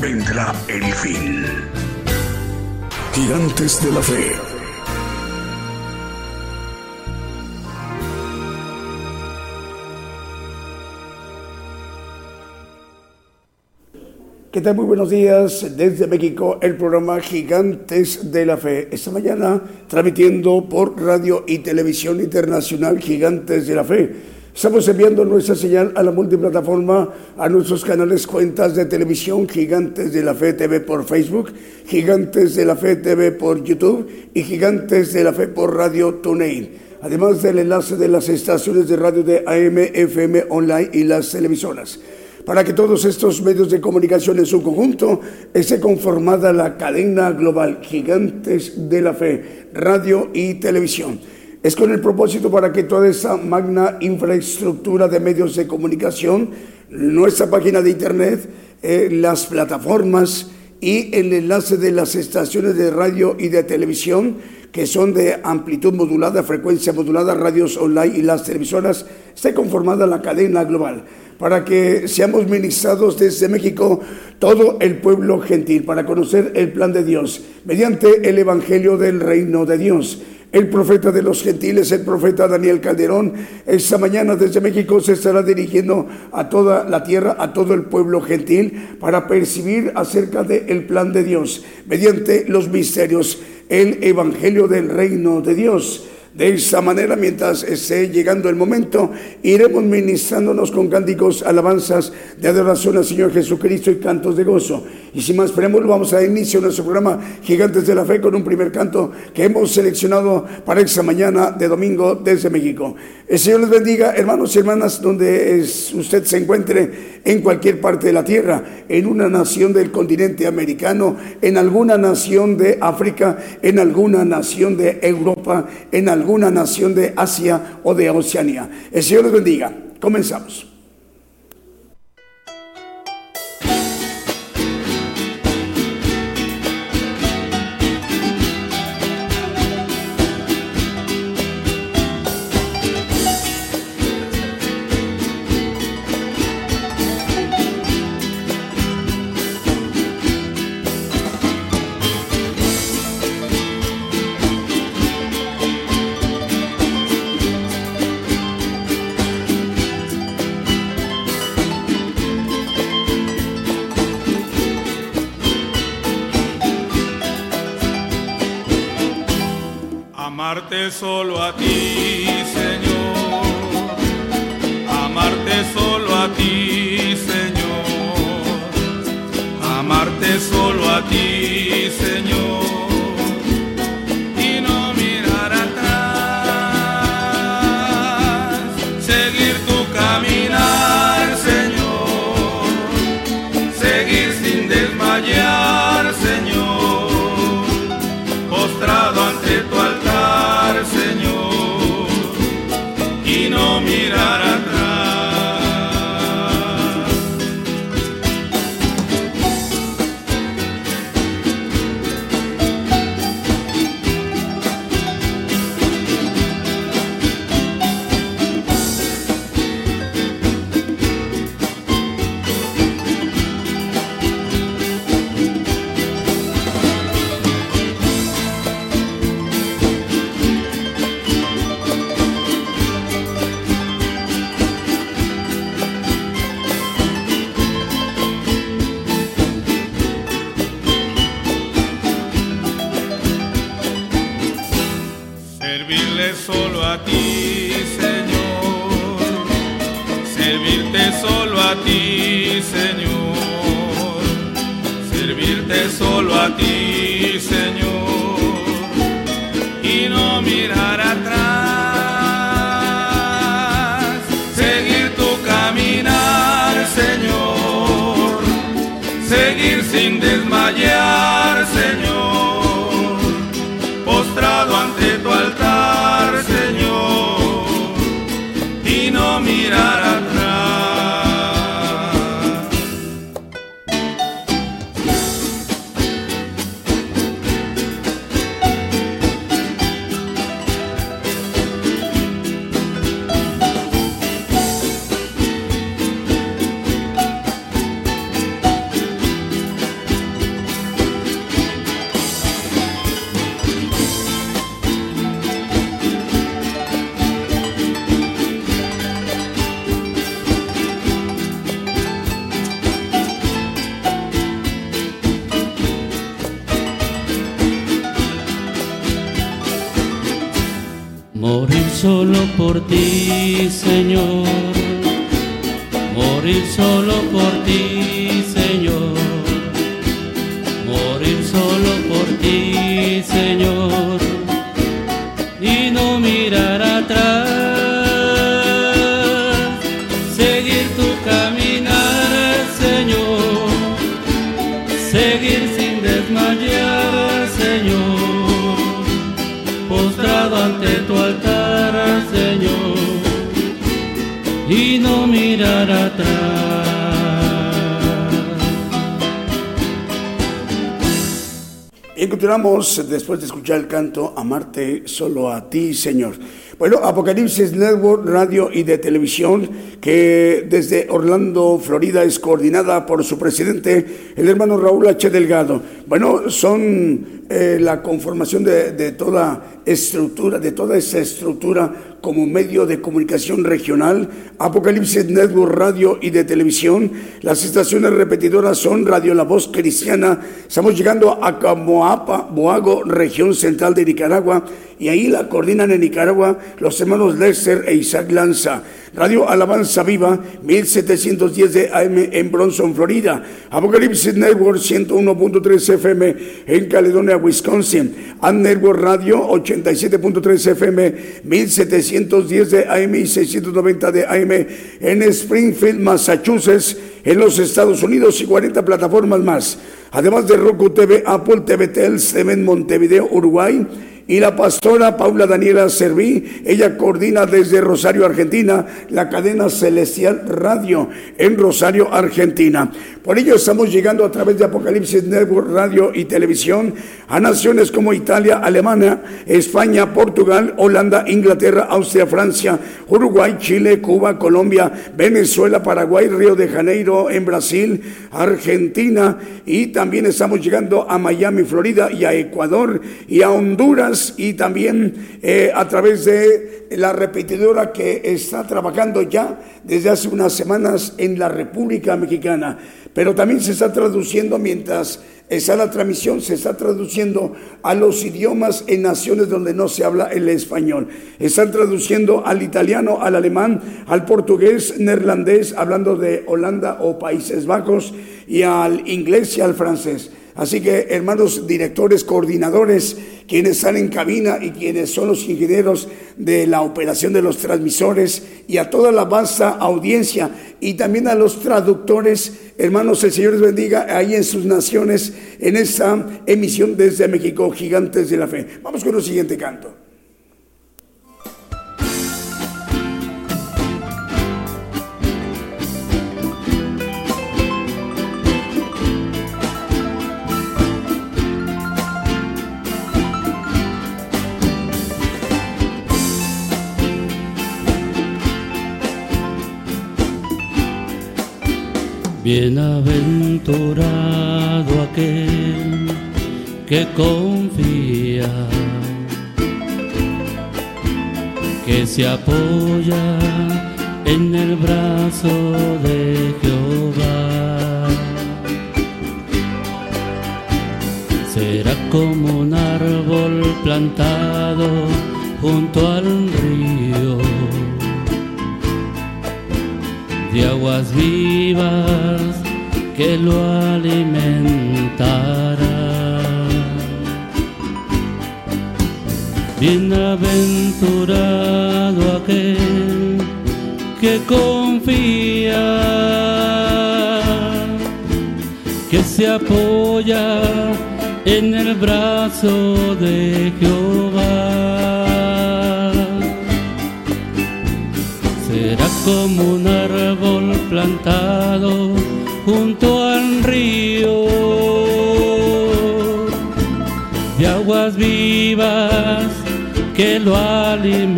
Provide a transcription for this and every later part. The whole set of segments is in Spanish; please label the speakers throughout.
Speaker 1: Vendrá el fin. Gigantes de la Fe.
Speaker 2: ¿Qué tal? Muy buenos días desde México, el programa Gigantes de la Fe. Esta mañana transmitiendo por radio y televisión internacional Gigantes de la Fe Estamos enviando nuestra señal a la multiplataforma, a nuestros canales cuentas de televisión, Gigantes de la Fe TV por Facebook, Gigantes de la Fe TV por YouTube y Gigantes de la Fe por Radio TuneIn. Además del enlace de las estaciones de radio de AM, FM, online y las televisoras. Para que todos estos medios de comunicación en su conjunto esté conformada la cadena global Gigantes de la Fe, radio y televisión es con el propósito para que toda esa magna infraestructura de medios de comunicación, nuestra página de internet, eh, las plataformas y el enlace de las estaciones de radio y de televisión que son de amplitud modulada, frecuencia modulada, radios online y las televisoras, esté conformada la cadena global. Para que seamos ministrados desde México todo el pueblo gentil, para conocer el plan de Dios mediante el Evangelio del Reino de Dios el profeta de los gentiles, el profeta Daniel Calderón, esta mañana desde México se estará dirigiendo a toda la tierra, a todo el pueblo gentil, para percibir acerca del plan de Dios, mediante los misterios, el Evangelio del reino de Dios. De esta manera, mientras esté llegando el momento, iremos ministrándonos con cánticos, alabanzas de adoración al Señor Jesucristo y cantos de gozo. Y sin más preámbulo, vamos a dar inicio a nuestro programa Gigantes de la Fe con un primer canto que hemos seleccionado para esta mañana de domingo desde México. El Señor les bendiga, hermanos y hermanas, donde usted se encuentre en cualquier parte de la tierra, en una nación del continente americano, en alguna nación de África, en alguna nación de Europa, en alguna nación de Asia o de Oceanía. El Señor les bendiga. Comenzamos.
Speaker 3: Solo a ti, Señor. Amarte solo a ti, Señor. Amarte solo a ti, Señor.
Speaker 2: Después de escuchar el canto Amarte solo a ti, Señor. Bueno, Apocalipsis Network Radio y de Televisión, que desde Orlando, Florida, es coordinada por su presidente, el hermano Raúl H. Delgado. Bueno, son eh, la conformación de, de toda estructura, de toda esa estructura como medio de comunicación regional, Apocalipsis Network Radio y de televisión. Las estaciones repetidoras son Radio La Voz Cristiana. Estamos llegando a Camoapa, Boago, región central de Nicaragua, y ahí la coordinan en Nicaragua los hermanos Lester e Isaac Lanza. Radio Alabanza Viva, 1710 de AM en Bronson, Florida. Apocalipsis Network 101.3 FM en Caledonia, Wisconsin. And Network Radio 87.3 FM, 1710 de AM y 690 de AM en Springfield, Massachusetts, en los Estados Unidos y 40 plataformas más. Además de Roku TV, Apple TV, Telcel en Montevideo, Uruguay y la pastora Paula Daniela Serví, ella coordina desde Rosario, Argentina, la cadena Celestial Radio en Rosario, Argentina. Por ello estamos llegando a través de Apocalipsis Network Radio y Televisión a naciones como Italia, Alemania, España, Portugal, Holanda, Inglaterra, Austria, Francia, Uruguay, Chile, Cuba, Colombia, Venezuela, Paraguay, Río de Janeiro, en Brasil, Argentina y también estamos llegando a Miami, Florida y a Ecuador y a Honduras y también eh, a través de la repetidora que está trabajando ya desde hace unas semanas en la República Mexicana. Pero también se está traduciendo mientras está la transmisión, se está traduciendo a los idiomas en naciones donde no se habla el español. Están traduciendo al italiano, al alemán, al portugués, neerlandés, hablando de Holanda o Países Bajos, y al inglés y al francés. Así que, hermanos directores, coordinadores, quienes están en cabina y quienes son los ingenieros de la operación de los transmisores y a toda la vasta audiencia y también a los traductores, hermanos, el Señor les bendiga ahí en sus naciones en esta emisión desde México, Gigantes de la Fe. Vamos con el siguiente canto.
Speaker 3: Bienaventurado aquel que confía, que se apoya en el brazo de Jehová. Será como un árbol plantado
Speaker 4: junto al río de aguas vivas que lo alimentará. Bienaventurado aquel que confía, que se apoya en el brazo de Jehová. Como un árbol plantado junto al río de aguas vivas que lo alimentará.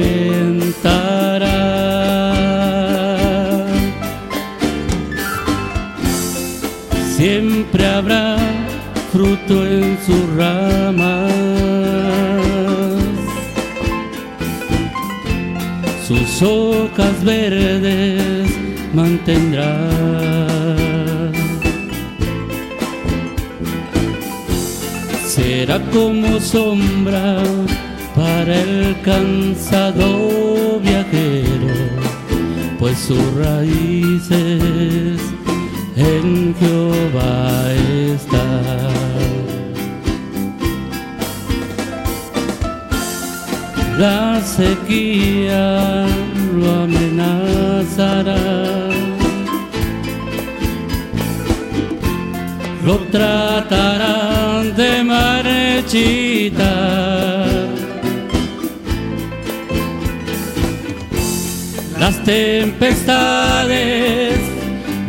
Speaker 4: Siempre habrá fruto en sus ramas. Hojas verdes mantendrá. Será como sombra para el cansado viajero, pues sus raíces en Jehová están. La sequía amenazará. Lo tratarán de marchitar. Las tempestades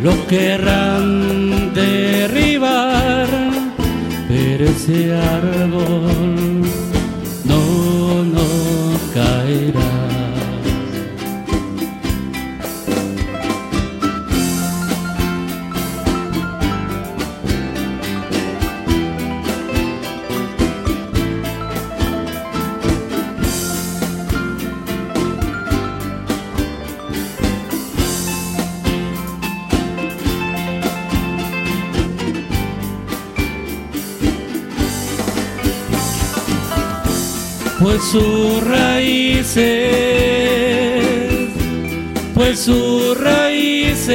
Speaker 4: lo querrán derribar, pero ese árbol pues sus raíces, pues sus raíces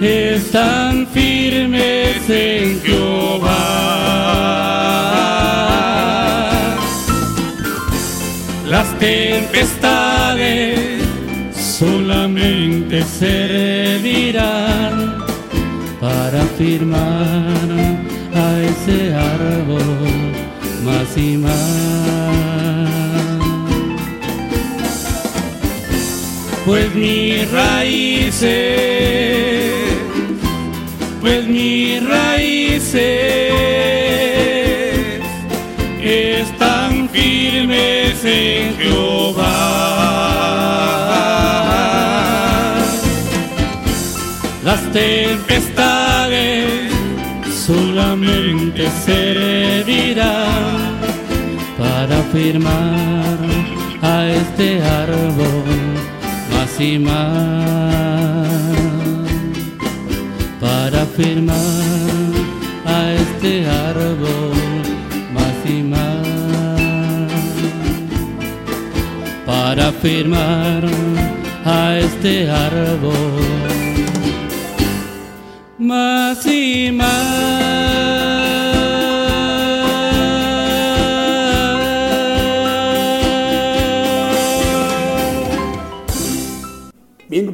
Speaker 4: están firmes en Jehová. Las tempestades solamente servirán para firmar a ese árbol Pues mis raíces, pues mis raíces están firmes en Jehová. Las tempestades solamente servirán para firmar a este árbol más y más, para firmar a este árbol más y más, para firmar a este árbol más y
Speaker 2: más.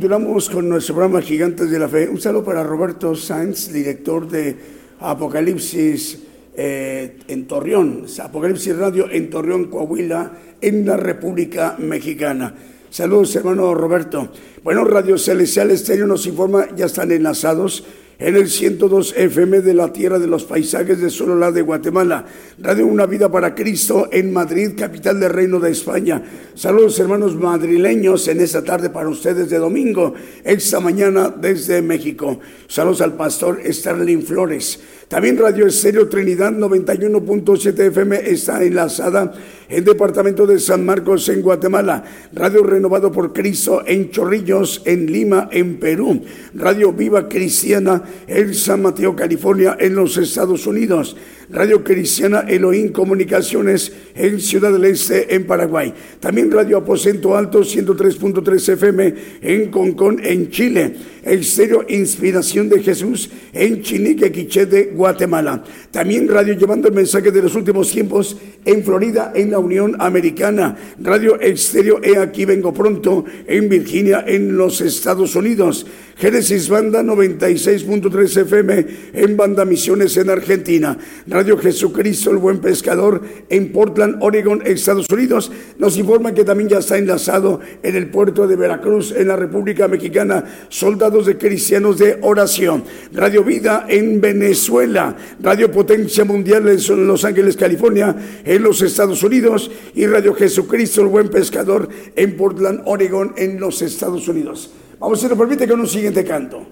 Speaker 2: Continuamos con nuestro programa Gigantes de la Fe. Un saludo para Roberto Sainz, director de Apocalipsis eh, en Torreón, Apocalipsis Radio en Torreón, Coahuila, en la República Mexicana. Saludos, hermano Roberto. Bueno, Radio Celestial Estéreo nos informa, ya están enlazados en el 102 FM de la Tierra de los Paisajes de Sololá de Guatemala. Radio Una Vida para Cristo en Madrid, capital del Reino de España. Saludos hermanos madrileños en esta tarde para ustedes de domingo, esta mañana desde México. Saludos al pastor Sterling Flores. También Radio Estéreo Trinidad 91.7 FM está enlazada en departamento de San Marcos en Guatemala, Radio Renovado por Cristo en Chorrillos, en Lima, en Perú, Radio Viva Cristiana en San Mateo, California, en los Estados Unidos, Radio Cristiana Elohim Comunicaciones en Ciudad del Este, en Paraguay. También Radio Aposento Alto 103.3 FM en Concón, en Chile. Estéreo Inspiración de Jesús en Chinique, Quiché de Guatemala. También radio llevando el mensaje de los últimos tiempos en Florida, en la Unión Americana. Radio Estéreo He Aquí Vengo Pronto en Virginia, en los Estados Unidos. Génesis Banda 96.3 FM en Banda Misiones en Argentina. Radio Jesucristo, el Buen Pescador en Portland, Oregon, Estados Unidos. Nos informa que también ya está enlazado en el puerto de Veracruz, en la República Mexicana, soldados de cristianos de oración. Radio Vida en Venezuela. Radio Potencia Mundial en Los Ángeles, California, en los Estados Unidos. Y Radio Jesucristo, el Buen Pescador en Portland, Oregon, en los Estados Unidos. Vamos, si nos permite, con un siguiente canto.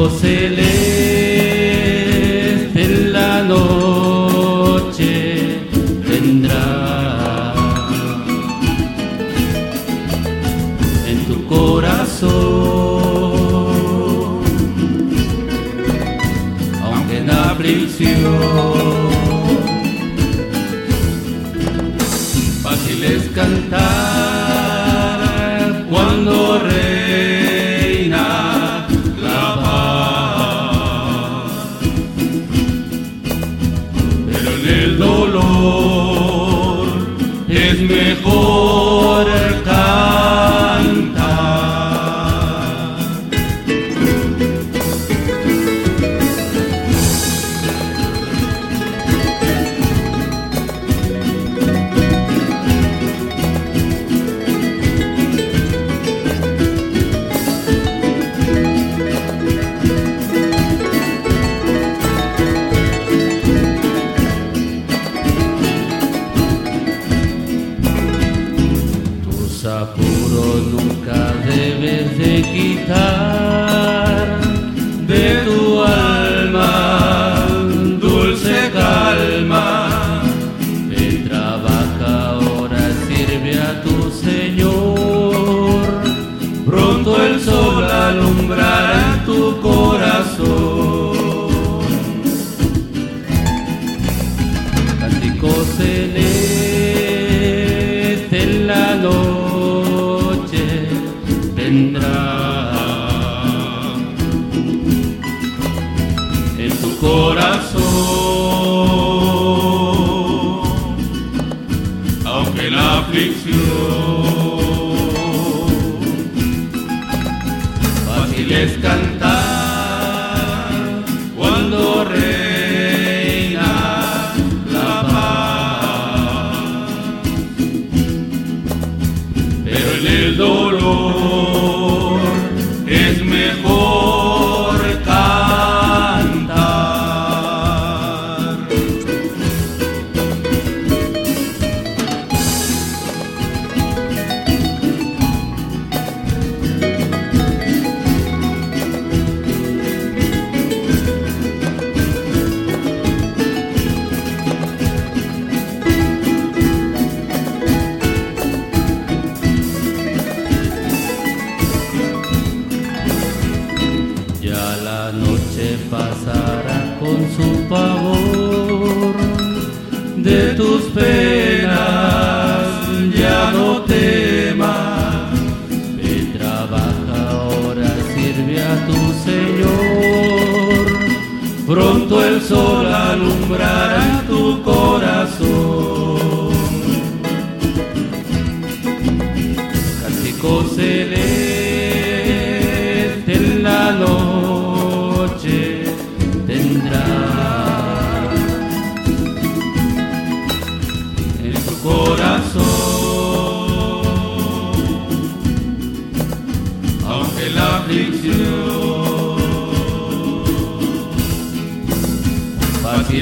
Speaker 3: Ve trabaja ahora, sirve a tu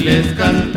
Speaker 3: fácil es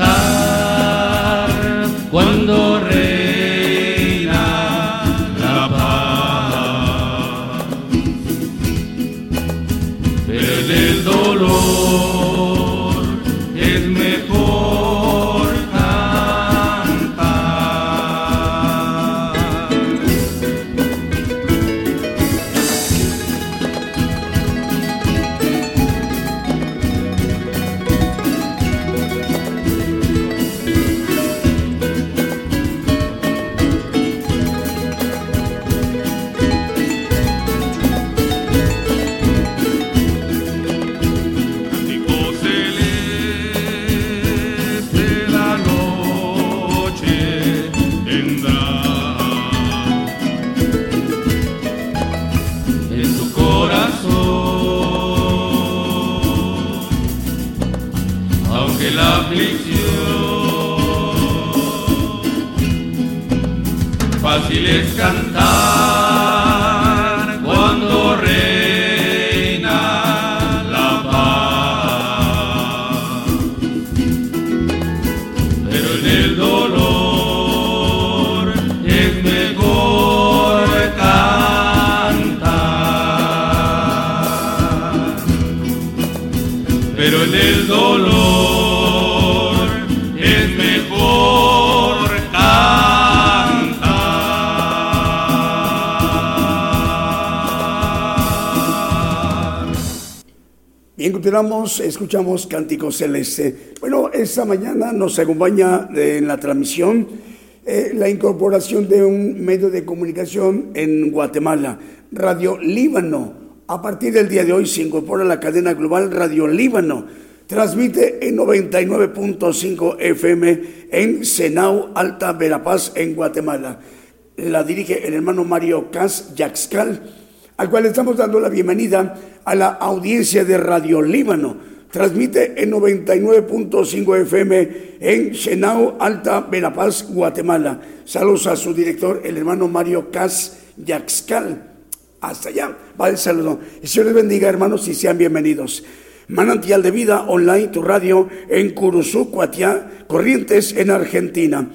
Speaker 2: Escuchamos Cántico Celeste. Bueno, esta mañana nos acompaña eh, en la transmisión eh, la incorporación de un medio de comunicación en Guatemala, Radio Líbano. A partir del día de hoy se incorpora la cadena global Radio Líbano. Transmite en 99.5 FM en Senau, Alta Verapaz, en Guatemala. La dirige el hermano Mario Cas Yaxcal al cual estamos dando la bienvenida a la audiencia de Radio Líbano. Transmite en 99.5 FM en Chenao, Alta Verapaz, Guatemala. Saludos a su director, el hermano Mario Cas Yaxcal. Hasta allá va el saludo. El Señor les bendiga, hermanos, y sean bienvenidos. Manantial de Vida Online, tu radio en Curuzú, Cuatiá, Corrientes, en Argentina.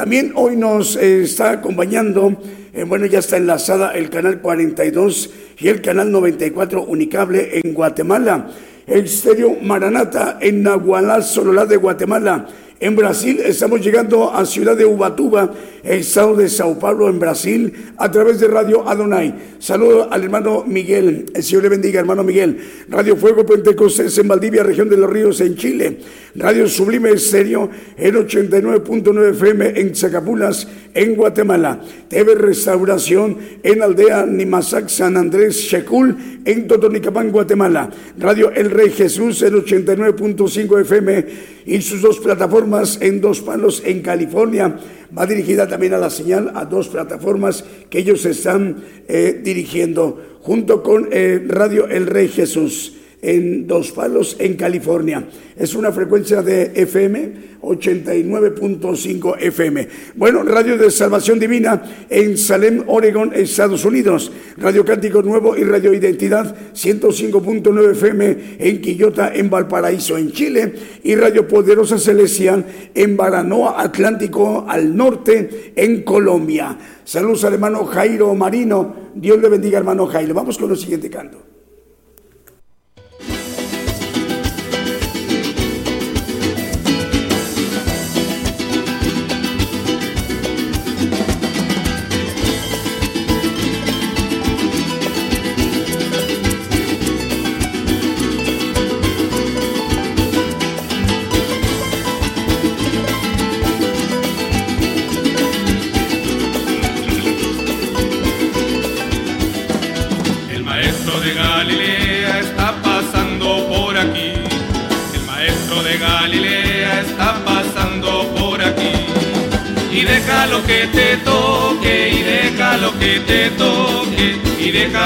Speaker 2: También hoy nos eh, está acompañando, eh, bueno, ya está enlazada el canal 42 y el canal 94 Unicable en Guatemala. El estéreo Maranata en Nahualá, Sololá de Guatemala. En Brasil estamos llegando a Ciudad de Ubatuba, estado de Sao Paulo, en Brasil, a través de Radio Adonai. Saludo al hermano Miguel. El Señor le bendiga, hermano Miguel. Radio Fuego Pentecostés en Valdivia, región de los Ríos, en Chile. Radio Sublime Estéreo en 89.9 FM en Zacapulas, en Guatemala. TV Restauración en Aldea Nimasac, San Andrés, Checul, en Totonicapán, Guatemala. Radio El Rey Jesús en 89.5 FM y sus dos plataformas en Dos Palos, en California. Va dirigida también a la señal a dos plataformas que ellos están eh, dirigiendo junto con eh, Radio El Rey Jesús en Dos Palos, en California. Es una frecuencia de FM 89.5 FM. Bueno, Radio de Salvación Divina en Salem, Oregon, Estados Unidos. Radio Cántico Nuevo y Radio Identidad 105.9 FM en Quillota, en Valparaíso, en Chile. Y Radio Poderosa Celestial en Baranoa, Atlántico, al norte, en Colombia. Saludos al hermano Jairo Marino. Dios le bendiga, hermano Jairo. Vamos con el siguiente canto.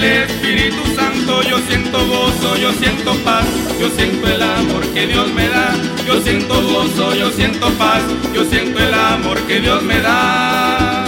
Speaker 3: del Espíritu Santo, yo siento gozo, yo siento paz, yo siento el amor que Dios me da, yo siento gozo, yo siento paz, yo siento el amor que Dios me da.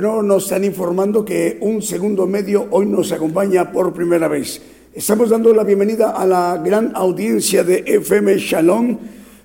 Speaker 2: Bueno, nos están informando que un segundo medio hoy nos acompaña por primera vez. Estamos dando la bienvenida a la gran audiencia de FM Shalom.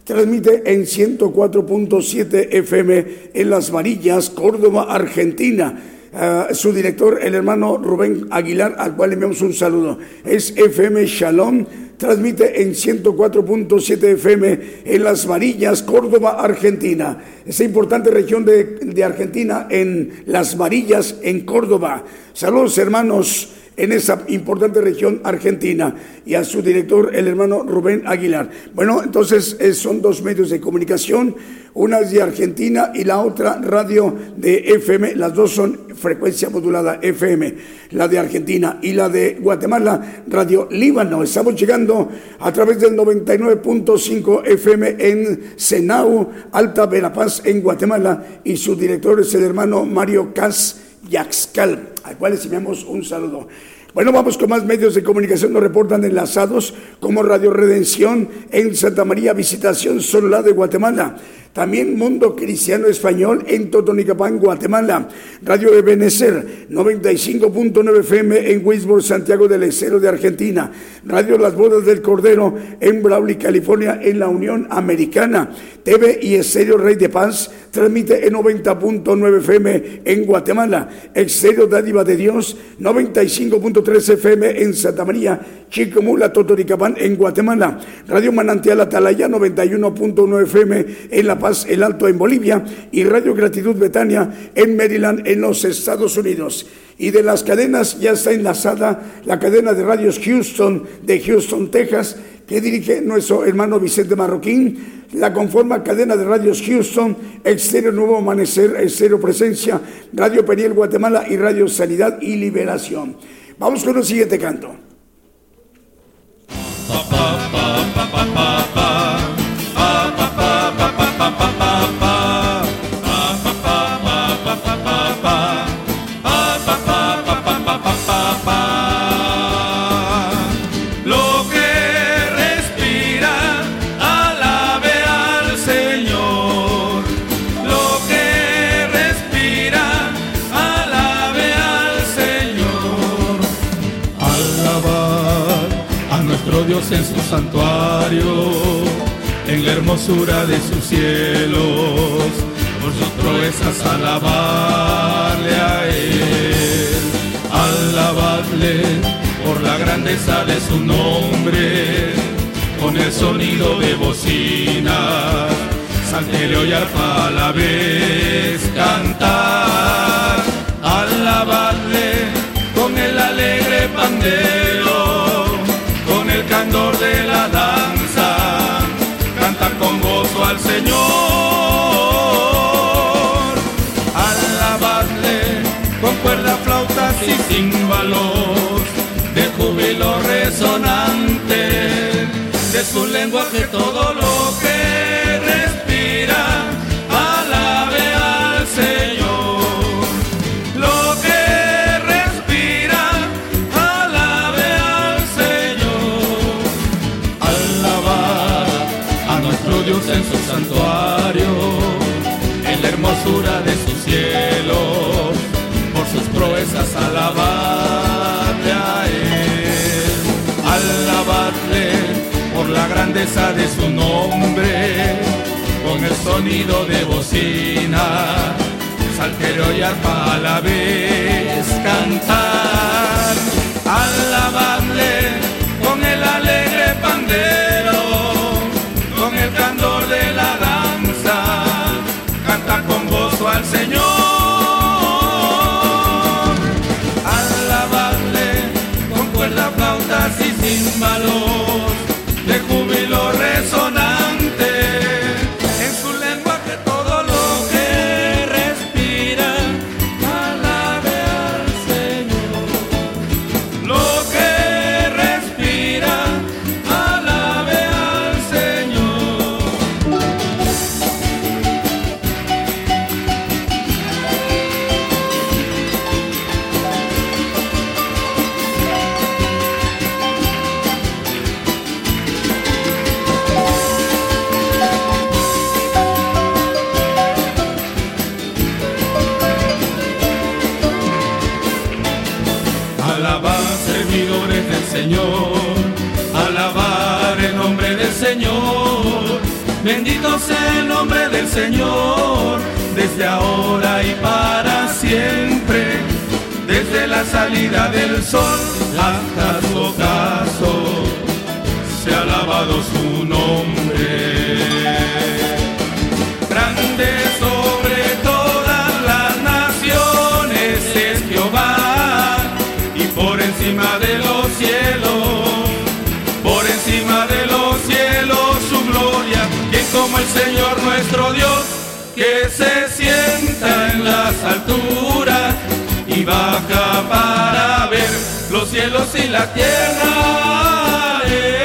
Speaker 2: Transmite en 104.7 FM en Las Varillas, Córdoba, Argentina. Ah, su director, el hermano Rubén Aguilar, al cual le enviamos un saludo. Es FM Shalom transmite en 104.7 FM en Las Varillas, Córdoba, Argentina. Esa importante región de, de Argentina en Las Varillas, en Córdoba. Saludos hermanos en esa importante región argentina. Y a su director, el hermano Rubén Aguilar. Bueno, entonces eh, son dos medios de comunicación, una es de Argentina y la otra radio de FM, las dos son frecuencia modulada FM, la de Argentina y la de Guatemala, Radio Líbano. Estamos llegando a través del 99.5 FM en Senau, Alta Verapaz, en Guatemala. Y su director es el hermano Mario Cas Yaxcal, al cual les enviamos un saludo. Bueno, vamos con más medios de comunicación. Nos reportan enlazados como Radio Redención en Santa María, Visitación Solá de Guatemala. También Mundo Cristiano Español en Totonicapán, Guatemala. Radio de Benecer, 95.9 FM en Wisborne, Santiago del Estero de Argentina. Radio Las Bodas del Cordero en Brawley, California, en la Unión Americana. TV y Estéreo Rey de Paz transmite en 90.9 FM en Guatemala, Exterior Dádiva de Dios, 95.3 FM en Santa María, Chicomula, Totoricapán en Guatemala, Radio Manantial Atalaya, 91.9 FM en La Paz, El Alto en Bolivia y Radio Gratitud Betania en Maryland en los Estados Unidos y de las cadenas ya está enlazada la cadena de radios Houston de Houston, Texas, que dirige nuestro hermano Vicente Marroquín. La conforma cadena de radios Houston, Exterior Nuevo Amanecer, Exterior Presencia, Radio Periel Guatemala y Radio Sanidad y Liberación. Vamos con el siguiente canto.
Speaker 3: En su santuario, en la hermosura de sus cielos, por sus proezas alabarle a Él, alabadle por la grandeza de su nombre, con el sonido de bocina, salterio y arpa a la vez cantar, alabadle con el alegre pandero candor de la danza, canta con gozo al Señor, alabadle con cuerda, flautas y címbalos, de júbilo resonante, de su lenguaje todo lo que de su cielo, por sus proezas alabadle a él, alabadle por la grandeza de su nombre, con el sonido de bocina, saltero y arpa a la vez cantar, alabadle con el alegre pandero el candor de la danza, con al Señor. Alabadle con cuerda, flautas y címbalos, Bendito sea el nombre del Señor, desde ahora y para siempre, desde la salida del sol hasta su ocaso, se ha alabado su nombre. Alturas y baja para ver los cielos y la tierra. Aleluya,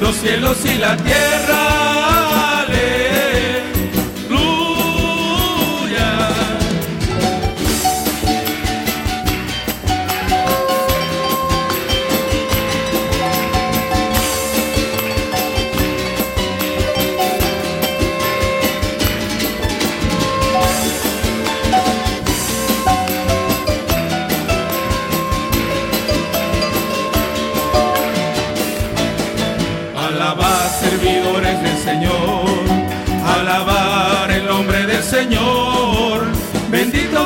Speaker 3: los cielos y la tierra.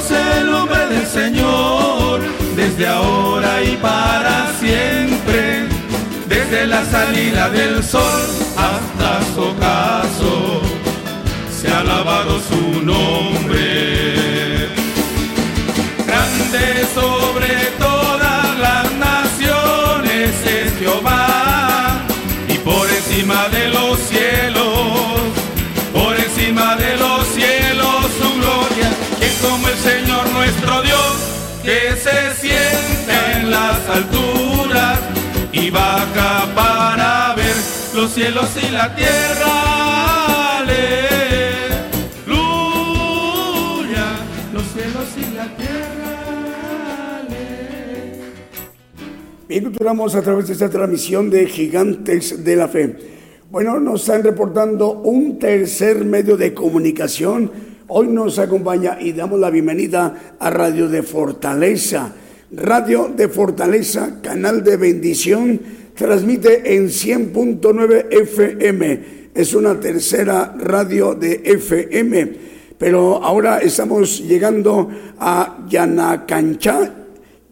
Speaker 3: El nombre del Señor, desde ahora y para siempre. Desde la salida del sol hasta su ocaso, se ha alabado su nombre. Alturas y baja para ver los cielos y la tierra. Aleluya, los cielos y la tierra.
Speaker 2: Bien, continuamos a través de esta transmisión de Gigantes de la Fe. Bueno, nos están reportando un tercer medio de comunicación. Hoy nos acompaña y damos la bienvenida a Radio de Fortaleza. Radio de Fortaleza, canal de bendición, transmite en 100.9 FM. Es una tercera radio de FM. Pero ahora estamos llegando a Yanacanchá,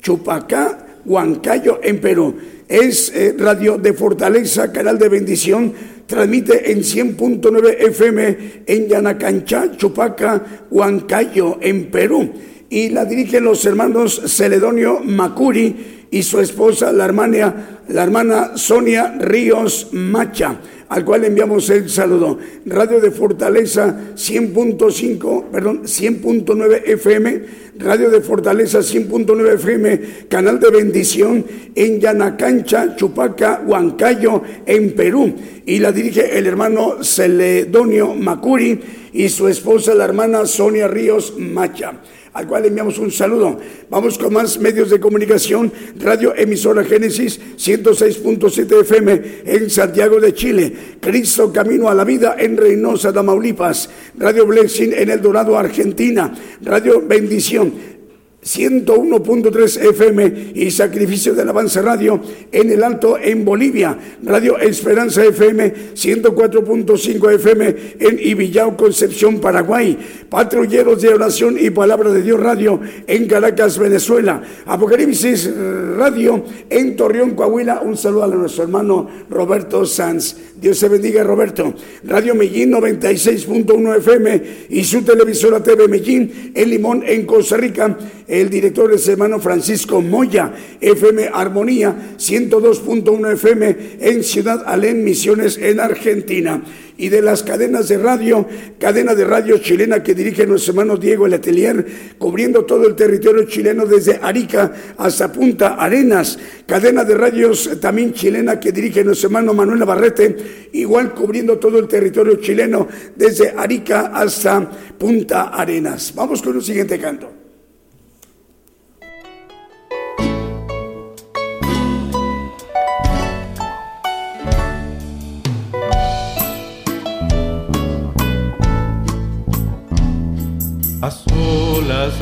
Speaker 2: Chupacá, Huancayo, en Perú. Es eh, Radio de Fortaleza, canal de bendición, transmite en 100.9 FM en Yanacanchá, Chupaca, Huancayo, en Perú. Y la dirigen los hermanos Celedonio Macuri y su esposa, la hermana, la hermana Sonia Ríos Macha al cual enviamos el saludo. Radio de Fortaleza 100.5, perdón, 100.9 FM, Radio de Fortaleza 100.9 FM, canal de bendición en Yanacancha, Chupaca, Huancayo, en Perú. Y la dirige el hermano Celedonio Macuri y su esposa, la hermana Sonia Ríos Macha al cual enviamos un saludo. Vamos con más medios de comunicación. Radio Emisora Génesis 106.7 FM en Santiago de Chile. Cristo Camino a la Vida en Reynosa, Tamaulipas. Radio Blessing en El Dorado, Argentina. Radio Bendición 101.3 FM y Sacrificio de Alabanza Radio en el Alto en Bolivia, Radio Esperanza FM 104.5 FM en Ibillao, Concepción, Paraguay, Patrulleros de Oración y Palabra de Dios Radio en Caracas, Venezuela, Apocalipsis Radio en Torreón, Coahuila. Un saludo a nuestro hermano Roberto Sanz. Dios se bendiga, Roberto. Radio Mellín 96.1 FM y su televisora TV Mellín en Limón, en Costa Rica el director es hermano Francisco Moya, FM Armonía 102.1 FM en Ciudad Alén, Misiones en Argentina. Y de las cadenas de radio, cadena de radio chilena que dirige nuestro hermano Diego Letelier, cubriendo todo el territorio chileno desde Arica hasta Punta Arenas. Cadena de radios también chilena que dirige nuestro hermano Manuel Navarrete, igual cubriendo todo el territorio chileno desde Arica hasta Punta Arenas. Vamos con el siguiente canto.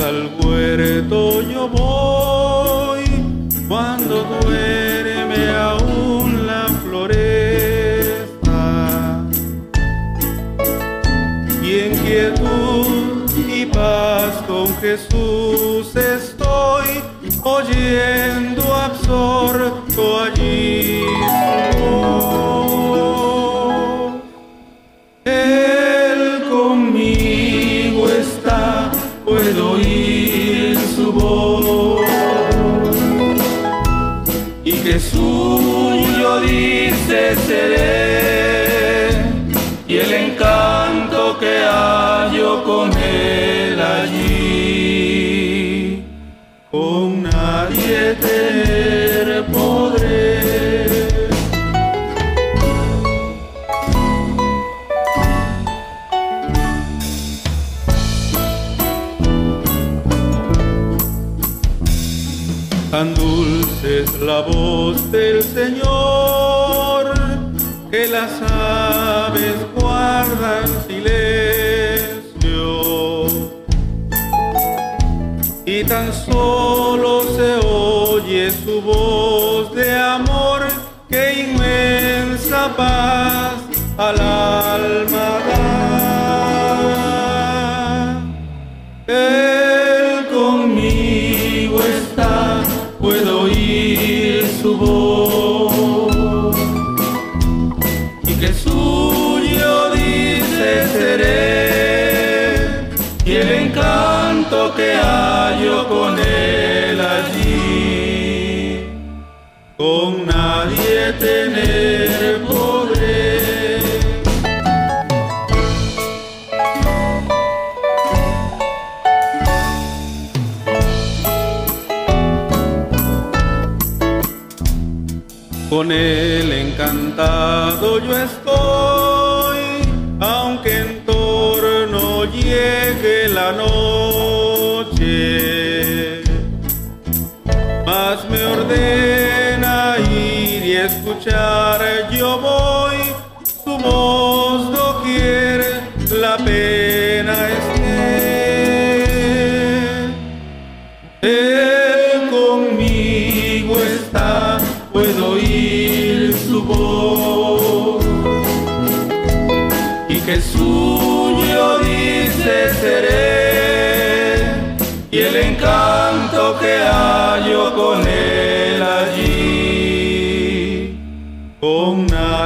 Speaker 3: Al huerto yo voy, cuando duerme aún la floresta. Y en quietud y paz con Jesús estoy, oyendo absorto allí dice paz al alma.
Speaker 5: Él conmigo está, puedo oír su voz. Y que suyo dice seré, y el encanto que hallo con él. Con él encantado yo estoy,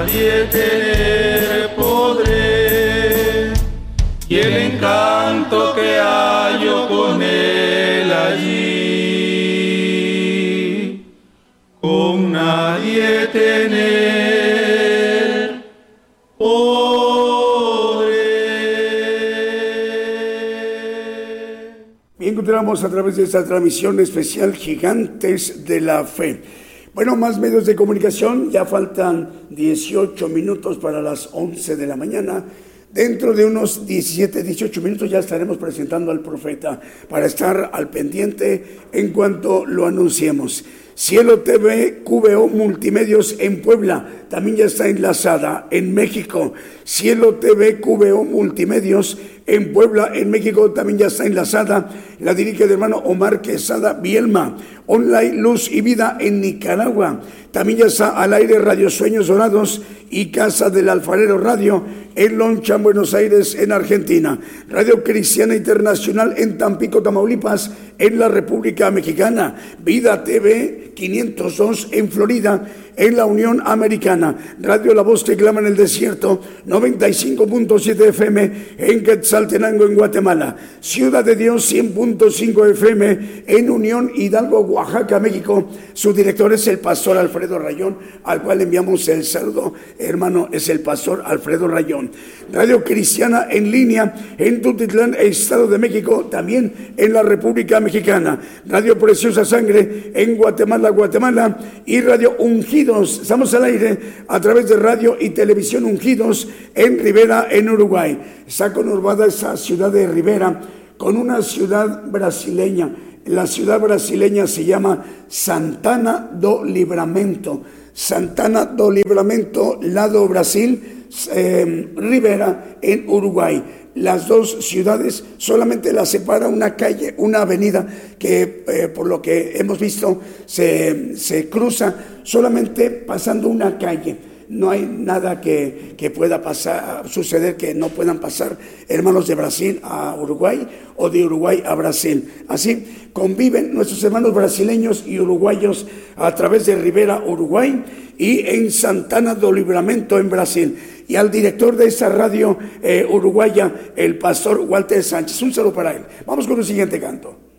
Speaker 5: nadie tener podré y el encanto que hallo con él allí con nadie tener podré.
Speaker 2: Bien, continuamos a través de esta transmisión especial Gigantes de la Fe. Bueno, más medios de comunicación, ya faltan 18 minutos para las 11 de la mañana. Dentro de unos 17, 18 minutos ya estaremos presentando al profeta para estar al pendiente en cuanto lo anunciemos. Cielo TV QVO Multimedios en Puebla también ya está enlazada en México. Cielo TV QVO Multimedios en Puebla, en México también ya está enlazada. La dirige el hermano Omar Quesada Bielma. Online Luz y Vida en Nicaragua. También ya está al aire Radio Sueños Dorados y Casa del Alfarero Radio en Loncha, Buenos Aires, en Argentina. Radio Cristiana Internacional en Tampico, Tamaulipas, en la República Mexicana. Vida TV 502 en Florida, en la Unión Americana. Radio La Voz que clama en el desierto, 95.7 FM en Quetzaltenango, en Guatemala. Ciudad de Dios, 100.5 FM en Unión Hidalgo, Oaxaca, México. Su director es el pastor Alfredo Rayón, al cual enviamos el saludo. Hermano, es el pastor Alfredo Rayón. Radio Cristiana en línea en Tutitlán, Estado de México, también en la República Mexicana. Radio Preciosa Sangre en Guatemala, Guatemala. Y Radio Estamos al aire a través de radio y televisión Ungidos en Rivera, en Uruguay. Está conurbada esa ciudad de Rivera con una ciudad brasileña. La ciudad brasileña se llama Santana do Livramento. Santana do Livramento, lado Brasil, eh, Rivera en Uruguay. Las dos ciudades solamente las separa una calle, una avenida que eh, por lo que hemos visto se, se cruza solamente pasando una calle no hay nada que, que, pueda pasar, suceder que no puedan pasar hermanos de Brasil a Uruguay o de Uruguay a Brasil. Así conviven nuestros hermanos brasileños y uruguayos a través de Rivera, Uruguay y en Santana do Livramento en Brasil. Y al director de esa radio eh, uruguaya, el pastor Walter Sánchez. Un saludo para él. Vamos con el siguiente canto.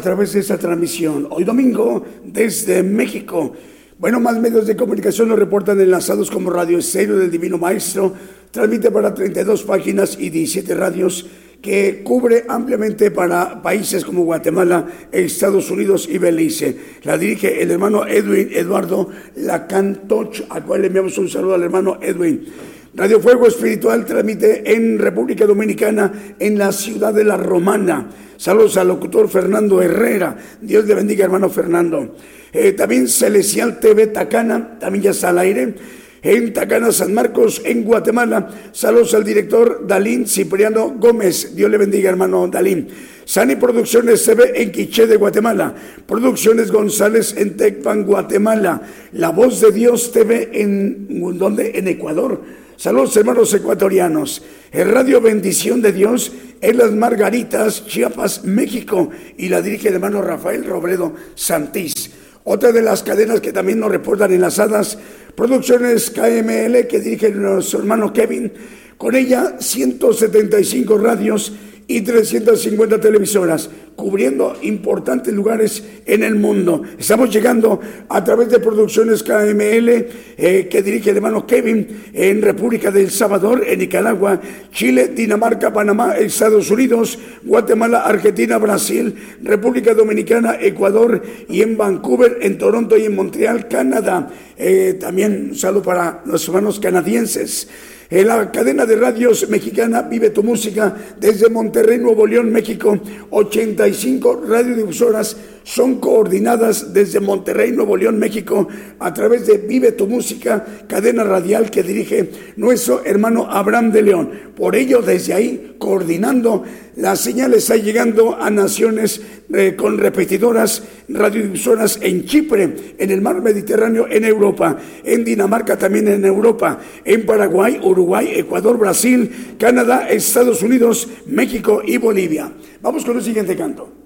Speaker 2: A través de esta transmisión. Hoy domingo, desde México. Bueno, más medios de comunicación nos reportan enlazados como Radio Estéreo del Divino Maestro. Transmite para 32 páginas y 17 radios que cubre ampliamente para países como Guatemala, Estados Unidos y Belice. La dirige el hermano Edwin Eduardo Lacantoch, al cual le enviamos un saludo al hermano Edwin. Radio Fuego Espiritual transmite en República Dominicana, en la ciudad de La Romana. Saludos al locutor Fernando Herrera. Dios le bendiga, hermano Fernando. Eh, también Celestial TV Tacana, también ya está al aire. En Tacana, San Marcos, en Guatemala. Saludos al director Dalín Cipriano Gómez. Dios le bendiga, hermano Dalín. Sani Producciones TV en Quiché de Guatemala. Producciones González en Tecpan, Guatemala. La Voz de Dios TV en, ¿dónde? En Ecuador. Saludos hermanos ecuatorianos. El Radio Bendición de Dios en Las Margaritas, Chiapas, México. Y la dirige el hermano Rafael Robledo Santís. Otra de las cadenas que también nos reportan enlazadas, Producciones KML, que dirige nuestro hermano Kevin. Con ella 175 radios y 350 televisoras, cubriendo importantes lugares en el mundo. Estamos llegando a través de Producciones KML, eh, que dirige el hermano Kevin, en República del Salvador, en Nicaragua, Chile, Dinamarca, Panamá, Estados Unidos, Guatemala, Argentina, Brasil, República Dominicana, Ecuador y en Vancouver, en Toronto y en Montreal, Canadá. Eh, también un saludo para los hermanos canadienses. En la cadena de radios mexicana Vive tu Música desde Monterrey, Nuevo León, México. 85 radiodifusoras son coordinadas desde Monterrey, Nuevo León, México, a través de Vive tu Música, cadena radial que dirige nuestro hermano Abraham de León. Por ello, desde ahí, coordinando, las señales están llegando a naciones eh, con repetidoras radiodifusoras en Chipre, en el mar Mediterráneo, en Europa, en Dinamarca también en Europa, en Paraguay, Uruguay, Ecuador, Brasil, Canadá, Estados Unidos, México y Bolivia. Vamos con el siguiente canto.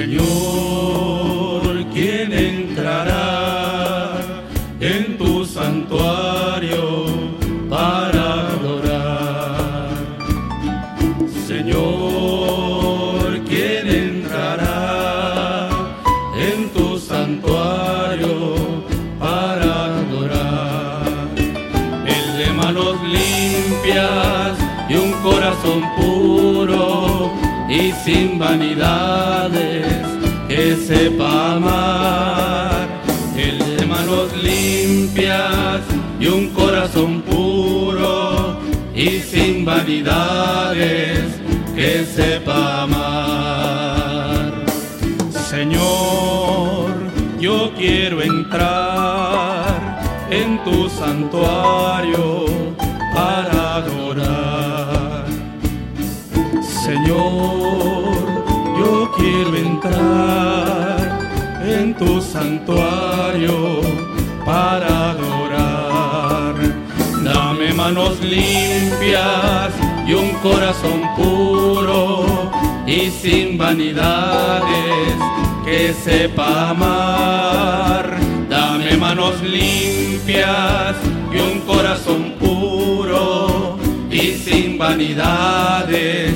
Speaker 3: Señor, amar. El de manos limpias y un corazón puro y sin vanidades que sepa amar. Señor, yo quiero entrar en tu santuario para adorar. Señor, tu santuario para adorar. Dame manos limpias y un corazón puro y sin vanidades que sepa amar. Dame manos limpias y un corazón puro y sin vanidades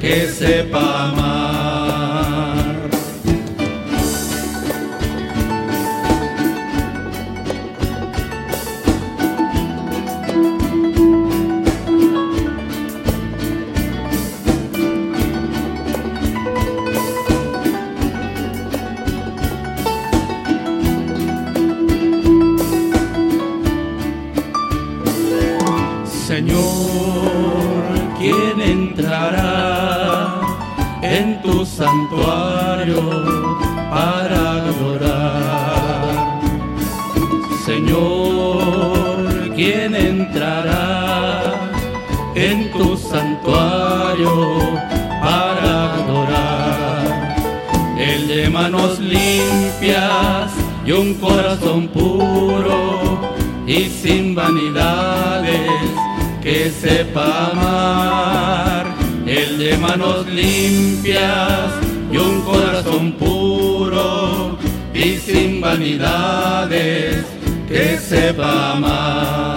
Speaker 3: que sepa amar. Y un corazón puro y sin vanidades que sepa amar, el de manos limpias y un corazón puro y sin vanidades que sepa amar.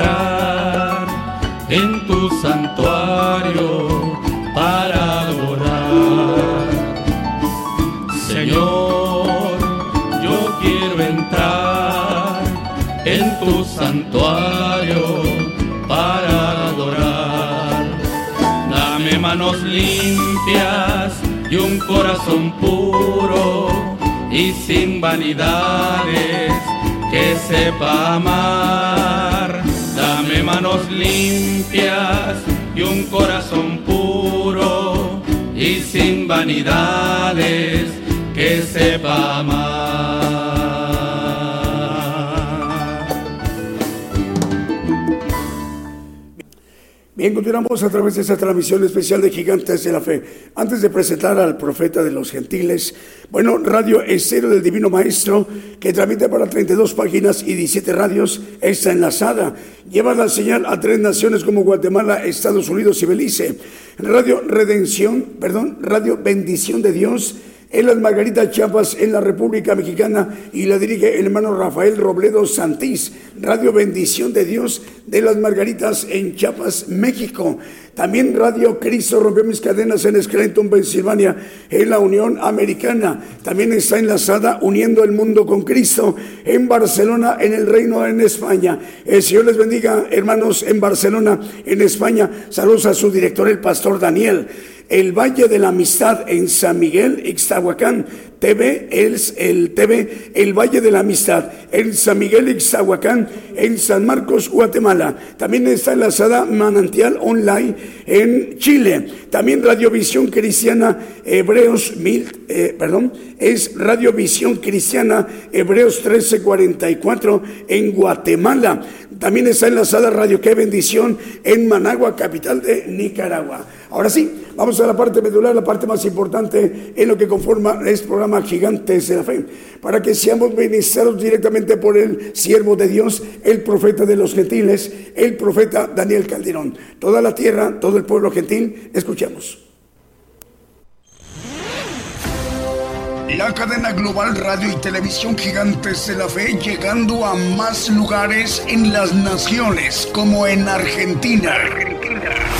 Speaker 3: Entrar en tu santuario para adorar. Señor, yo quiero entrar en tu santuario para adorar. Dame manos limpias y un corazón puro y sin vanidades que sepa amar. Manos limpias y un corazón puro y sin vanidades que sepa amar.
Speaker 2: Bien, continuamos a través de esta transmisión especial de Gigantes de la Fe. Antes de presentar al profeta de los gentiles, bueno, Radio Estero del Divino Maestro, que transmite para 32 páginas y 17 radios, está enlazada. Lleva la señal a tres naciones como Guatemala, Estados Unidos y Belice. Radio Redención, perdón, Radio Bendición de Dios en las Margaritas Chiapas, en la República Mexicana, y la dirige el hermano Rafael Robledo Santís, Radio Bendición de Dios de las Margaritas en Chiapas, México. También Radio Cristo rompió mis cadenas en Scranton, Pensilvania, en la Unión Americana. También está enlazada uniendo el mundo con Cristo en Barcelona, en el Reino en España. El Señor les bendiga, hermanos, en Barcelona, en España. Saludos a su director, el pastor Daniel el Valle de la Amistad en San Miguel, Ixtahuacán. TV es el TV El Valle de la Amistad en San Miguel, Ixtahuacán, en San Marcos, Guatemala. También está enlazada Manantial Online en Chile. También Radiovisión Cristiana Hebreos mil, eh, perdón, es Radiovisión Cristiana Hebreos 1344 en Guatemala. También está enlazada Radio Qué Bendición en Managua, capital de Nicaragua. Ahora sí, vamos a la parte medular, la parte más importante en lo que conforma este programa Gigantes de la Fe, para que seamos ministrados directamente por el siervo de Dios, el profeta de los gentiles, el profeta Daniel Calderón. Toda la tierra, todo el pueblo gentil, escuchemos.
Speaker 1: La cadena global radio y televisión Gigantes de la Fe llegando a más lugares en las naciones como en Argentina. Argentina.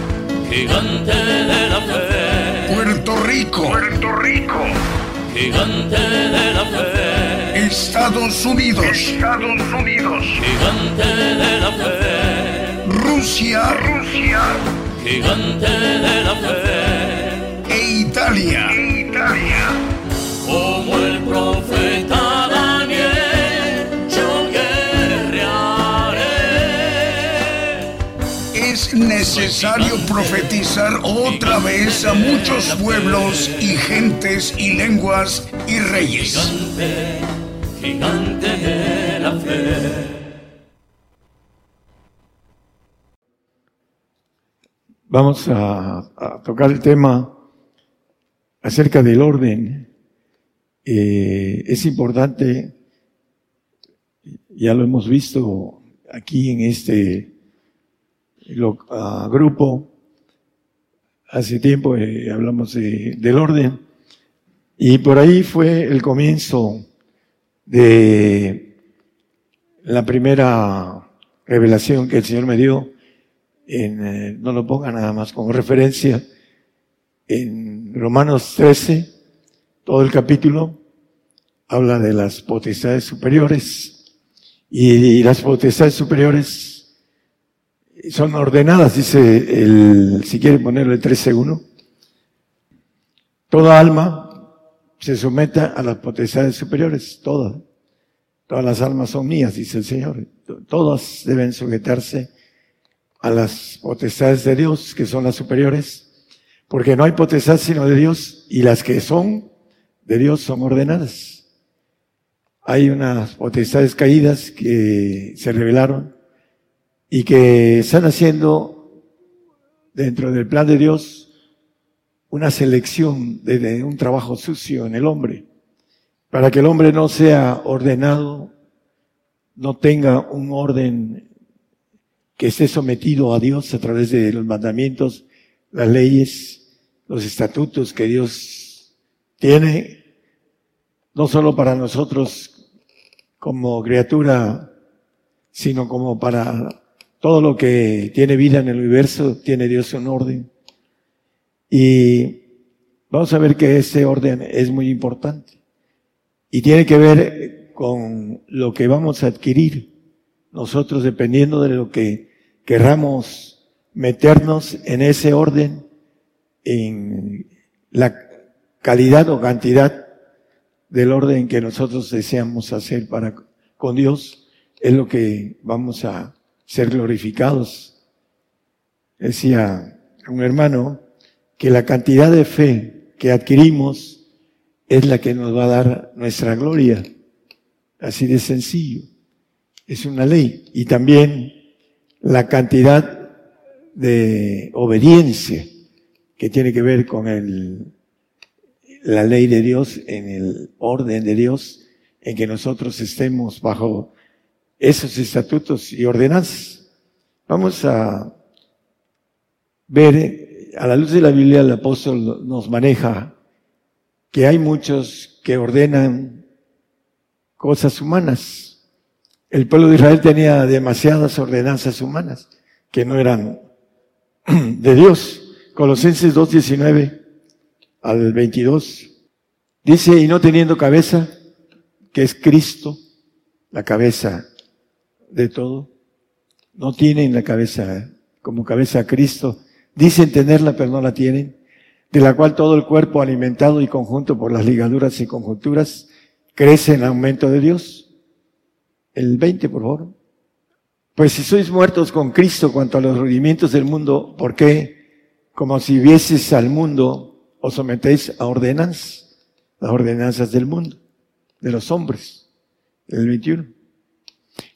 Speaker 3: gigante de la fe.
Speaker 1: Puerto Rico,
Speaker 3: Puerto Rico, gigante de la fe.
Speaker 1: Estados Unidos,
Speaker 3: Estados Unidos, gigante de la fe.
Speaker 1: Rusia,
Speaker 3: Rusia, gigante de la fe.
Speaker 1: E Italia,
Speaker 3: Italia
Speaker 1: necesario profetizar otra vez a muchos pueblos y gentes y lenguas y reyes.
Speaker 3: Gigante, gigante de la fe.
Speaker 6: Vamos a, a tocar el tema acerca del orden eh, es importante ya lo hemos visto aquí en este ah, grupo. Hace tiempo eh, hablamos del orden y por ahí fue el comienzo de la primera revelación que el Señor me dio. En, eh, no lo ponga nada más como referencia en Romanos 13, todo el capítulo habla de las potestades superiores y, las potestades superiores son ordenadas, dice el, si quiere ponerle 13.1. Toda alma se someta a las potestades superiores, todas. Todas las almas son mías, dice el Señor. Todas deben sujetarse a las potestades de Dios, que son las superiores, porque no hay potestad sino de Dios, y las que son de Dios son ordenadas hay unas potestades caídas que se revelaron y que están haciendo dentro del plan de Dios una selección de, un trabajo sucio en el hombre, para que el hombre no sea ordenado, no tenga un orden que esté sometido a Dios a través de los mandamientos, las leyes, los estatutos que Dios tiene no solo para nosotros como criatura, sino como para todo lo que tiene vida en el universo, tiene Dios un orden. Y vamos a ver que ese orden es muy importante. Y tiene que ver con lo que vamos a adquirir nosotros dependiendo de lo que querramos meternos en ese orden, en la calidad o cantidad del orden que nosotros deseamos hacer para con Dios, es lo que vamos a ser glorificados. Decía un hermano que la cantidad de fe que adquirimos es la que nos va a dar nuestra gloria. Así de sencillo. Es una ley. Y también la cantidad de obediencia que tiene que ver con la ley de Dios, en el orden de Dios, en que nosotros estemos bajo esos estatutos y ordenanzas. Vamos a ver, a la luz de la Biblia el apóstol nos maneja que hay muchos que ordenan cosas humanas. El pueblo de Israel tenía demasiadas ordenanzas humanas que no eran de Dios. Colosenses 2.19 al 22. Dice, y no teniendo cabeza, que es Cristo, la cabeza de todo, no tienen la cabeza como cabeza a Cristo, dicen tenerla pero no la tienen, de la cual todo el cuerpo alimentado y conjunto por las ligaduras y conjunturas crece en aumento de Dios. El 20, por favor. Pues si sois muertos con Cristo cuanto a los rudimientos del mundo, ¿por qué? Como si vieses al mundo os sometéis a ordenanzas, las ordenanzas del mundo, de los hombres, el 21.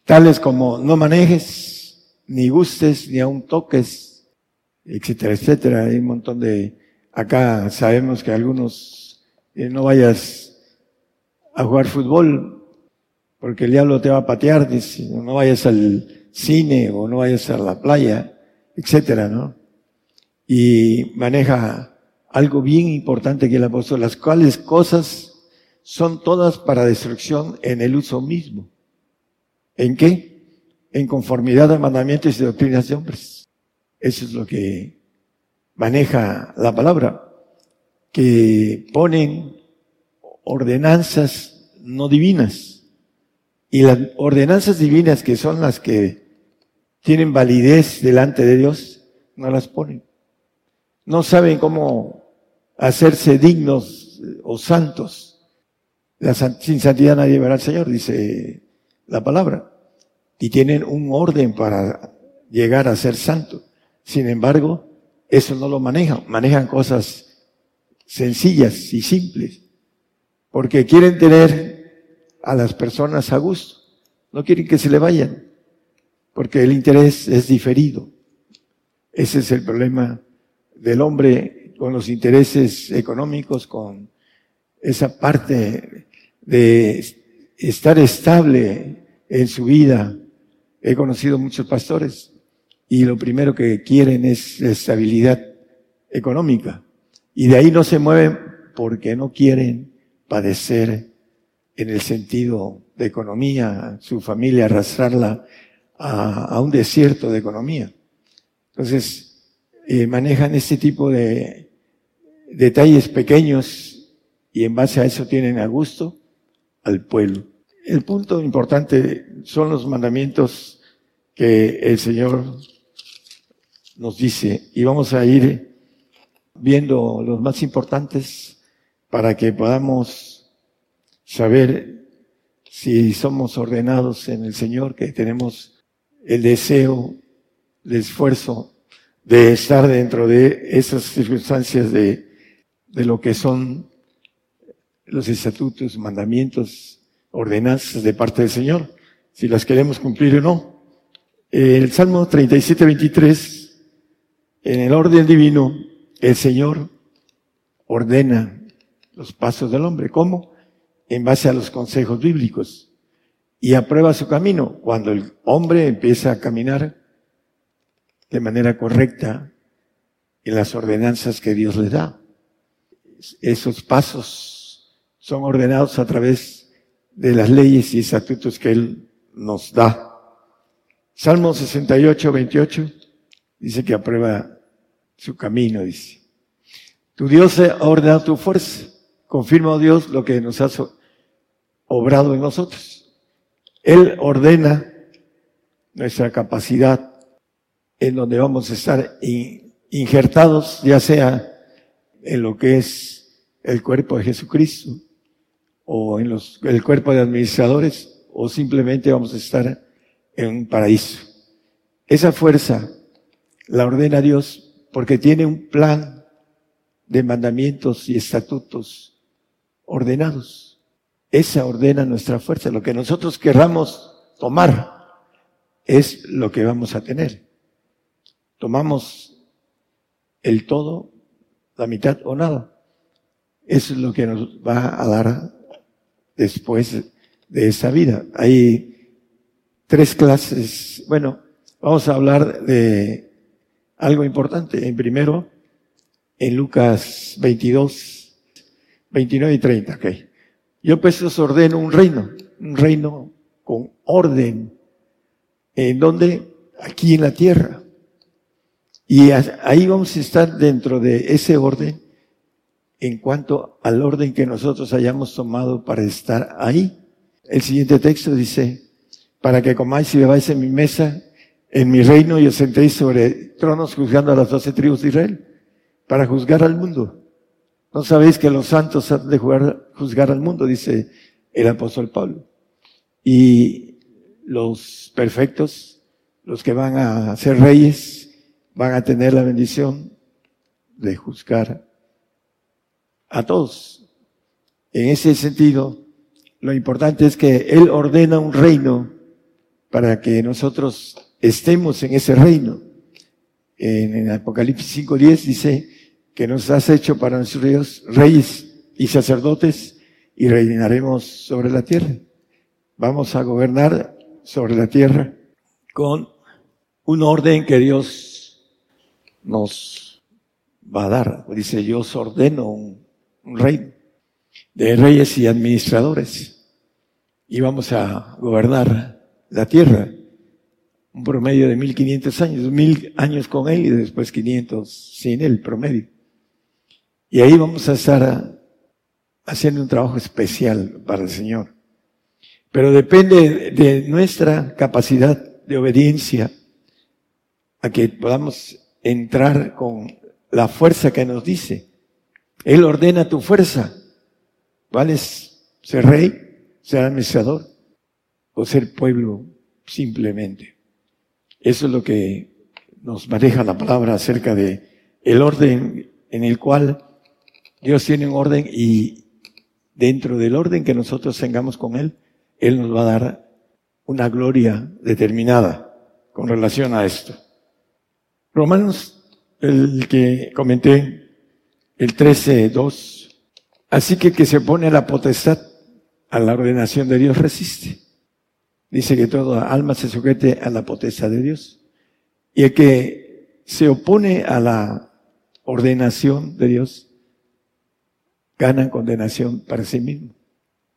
Speaker 6: Tales como no manejes, ni gustes, ni aun toques, etcétera, etcétera. Hay un montón de, acá sabemos que algunos eh, no vayas a jugar fútbol, porque el diablo te va a patear, dice, no vayas al cine o no vayas a la playa, etcétera, ¿no? Y maneja algo bien importante que el apóstol, las cuales cosas son todas para destrucción en el uso mismo. ¿En qué? En conformidad a mandamientos y doctrinas de hombres. Eso es lo que maneja la palabra, que ponen ordenanzas no divinas. Y las ordenanzas divinas, que son las que tienen validez delante de Dios, no las ponen. No saben cómo hacerse dignos o santos. sin santidad nadie verá al Señor, dice la palabra. Y tienen un orden para llegar a ser santo. Sin embargo, eso no lo manejan. Manejan cosas sencillas y simples. Porque quieren tener a las personas a gusto. No quieren que se le vayan. Porque el interés es diferido. Ese es el problema del hombre con los intereses económicos, con esa parte de estar estable en su vida he conocido muchos pastores y lo primero que quieren es estabilidad económica. Y de ahí no se mueven porque no quieren padecer en el sentido de economía, su familia arrastrarla a, un desierto de economía. Entonces, eh, manejan este tipo de detalles pequeños y en base a eso tienen a gusto al pueblo. El punto importante son los mandamientos que el Señor nos dice y vamos a ir viendo los más importantes para que podamos saber si somos ordenados en el Señor, que tenemos el deseo, el esfuerzo de estar dentro de esas circunstancias de, de lo que son los estatutos, mandamientos, ordenanzas de parte del Señor, si las queremos cumplir o no. El Salmo 37, 23, en el orden divino, el Señor ordena los pasos del hombre. ¿Cómo? En base a los consejos bíblicos. Y aprueba su camino. Cuando el hombre empieza a caminar de manera correcta en las ordenanzas que Dios le da. Esos pasos son ordenados a través de las leyes y estatutos que Él nos da. Salmo 68, 28 dice que aprueba su camino, dice. Tu Dios ha ordenado tu fuerza. Confirma, oh Dios, lo que nos has obrado en nosotros. Él ordena nuestra capacidad en donde vamos a estar injertados, ya sea en lo que es el cuerpo de Jesucristo o en los, el cuerpo de administradores o simplemente vamos a estar en un paraíso. Esa fuerza la ordena Dios porque tiene un plan de mandamientos y estatutos ordenados. Esa ordena nuestra fuerza. Lo que nosotros querramos tomar es lo que vamos a tener. Tomamos el todo, la mitad o nada. Es lo que nos va a dar después de esa vida. Hay tres clases. Bueno, vamos a hablar de algo importante. En primero, en Lucas 22, 29 y 30, ok. Yo pues os ordeno un reino, un reino con orden. ¿En donde Aquí en la tierra. Y ahí vamos a estar dentro de ese orden en cuanto al orden que nosotros hayamos tomado para estar ahí. El siguiente texto dice, para que comáis y bebáis en mi mesa en mi reino y os sentéis sobre tronos juzgando a las doce tribus de Israel para juzgar al mundo. ¿No sabéis que los santos han de juzgar al mundo? Dice el apóstol Pablo. Y los perfectos, los que van a ser reyes, van a tener la bendición de juzgar a todos. En ese sentido, lo importante es que Él ordena un reino para que nosotros estemos en ese reino. En, el Apocalipsis 5.10 dice que nos has hecho para nuestros Dios reyes y sacerdotes y reinaremos sobre la tierra. Vamos a gobernar sobre la tierra con un orden que Dios nos va a dar. Dice, yo os ordeno un, un reino de reyes y administradores y vamos a gobernar la tierra un promedio de 1500 años, mil años con Él y después 500 sin Él, promedio. Y ahí vamos a estar haciendo un trabajo especial para el Señor. Pero depende de nuestra capacidad de obediencia a que podamos entrar con la fuerza que nos dice. Él ordena tu fuerza. ¿Cuál? ¿Ser rey? ¿Ser administrador? ¿O ser pueblo simplemente? Eso es lo que nos maneja la palabra acerca de el orden en el cual Dios tiene un orden y dentro del orden que nosotros tengamos con Él, Él nos va a dar una gloria determinada con relación a esto. Romanos, el que comenté, el 13, 2. Así que que se pone la potestad a la ordenación de Dios resiste. dice que toda alma se sujete a la potestad de Dios. Y el que se opone a la ordenación de Dios, gana condenación para sí mismo.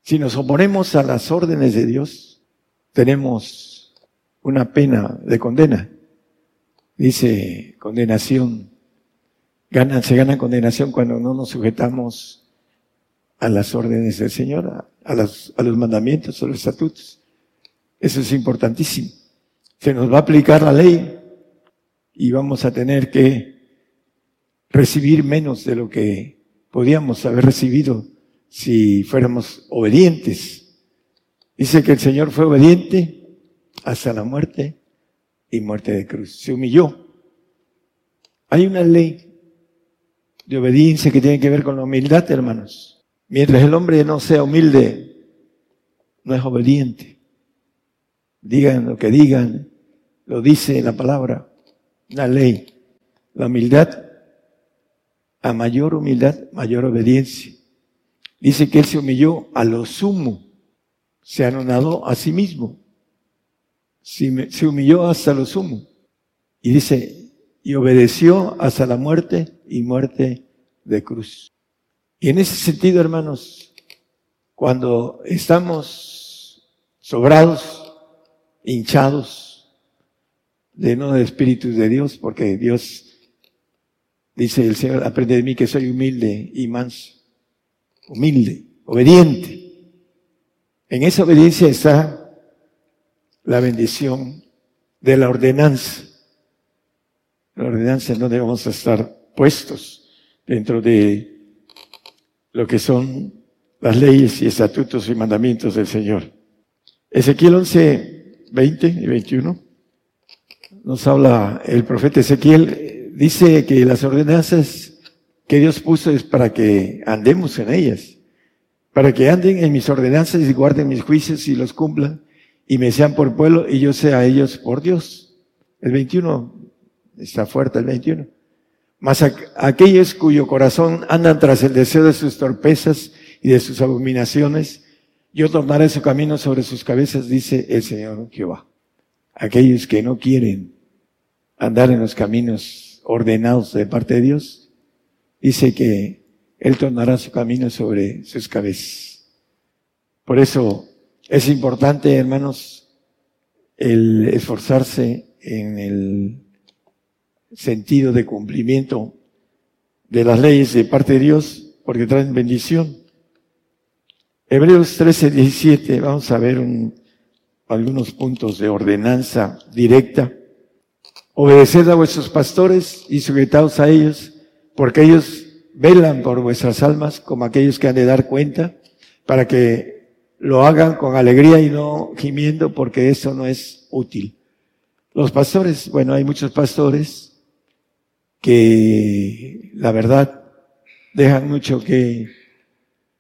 Speaker 6: Si nos oponemos a las órdenes de Dios, tenemos una pena de condena. Dice condenación. Gana, se gana condenación cuando no nos sujetamos a las órdenes del Señor, a, a los mandamientos, a los estatutos. Eso es importantísimo. Se nos va a aplicar la ley y vamos a tener que recibir menos de lo que podíamos haber recibido si fuéramos obedientes. Dice que el Señor fue obediente hasta la muerte y muerte de cruz. Se humilló. Hay una ley de obediencia que tiene que ver con la humildad, hermanos. Mientras el hombre no sea humilde, no es obediente. Digan lo que digan, lo dice la palabra, la ley. La humildad, a mayor humildad, mayor obediencia. Dice que él se humilló a lo sumo, se anonadó a sí mismo, se humilló hasta lo sumo. Y dice, y obedeció hasta la muerte y muerte de cruz. Y en ese sentido, hermanos, cuando estamos sobrados, hinchados, llenos de espíritus de Dios, porque Dios dice el Señor, aprende de mí que soy humilde y manso humilde, obediente. En esa obediencia está la bendición de la ordenanza. La ordenanza vamos a estar puestos dentro de lo que son las leyes y estatutos y mandamientos del Señor. Ezequiel 11, 20 y 21 nos habla el profeta Ezequiel, dice que las ordenanzas que Dios puso es para que andemos en ellas, para que anden en mis ordenanzas y guarden mis juicios y los cumplan y me sean por pueblo y yo sea a ellos por Dios. El 21, está fuerte el 21. Mas aquellos cuyo corazón andan tras el deseo de sus torpezas y de sus abominaciones, yo tornaré su camino sobre sus cabezas, dice el Señor Jehová. Aquellos que no quieren andar en los caminos ordenados de parte de Dios, dice que Él tornará su camino sobre sus cabezas. Por eso es importante, hermanos, el esforzarse en el sentido de cumplimiento de las leyes de parte de Dios, porque traen bendición. Hebreos 13, 17, vamos a ver algunos puntos de ordenanza directa. Obedeced a vuestros pastores y sujetaos a ellos porque ellos velan por vuestras almas como aquellos que han de dar cuenta, para que lo hagan con alegría y no gimiendo, porque eso no es útil. Los pastores, bueno, hay muchos pastores que la verdad dejan mucho que,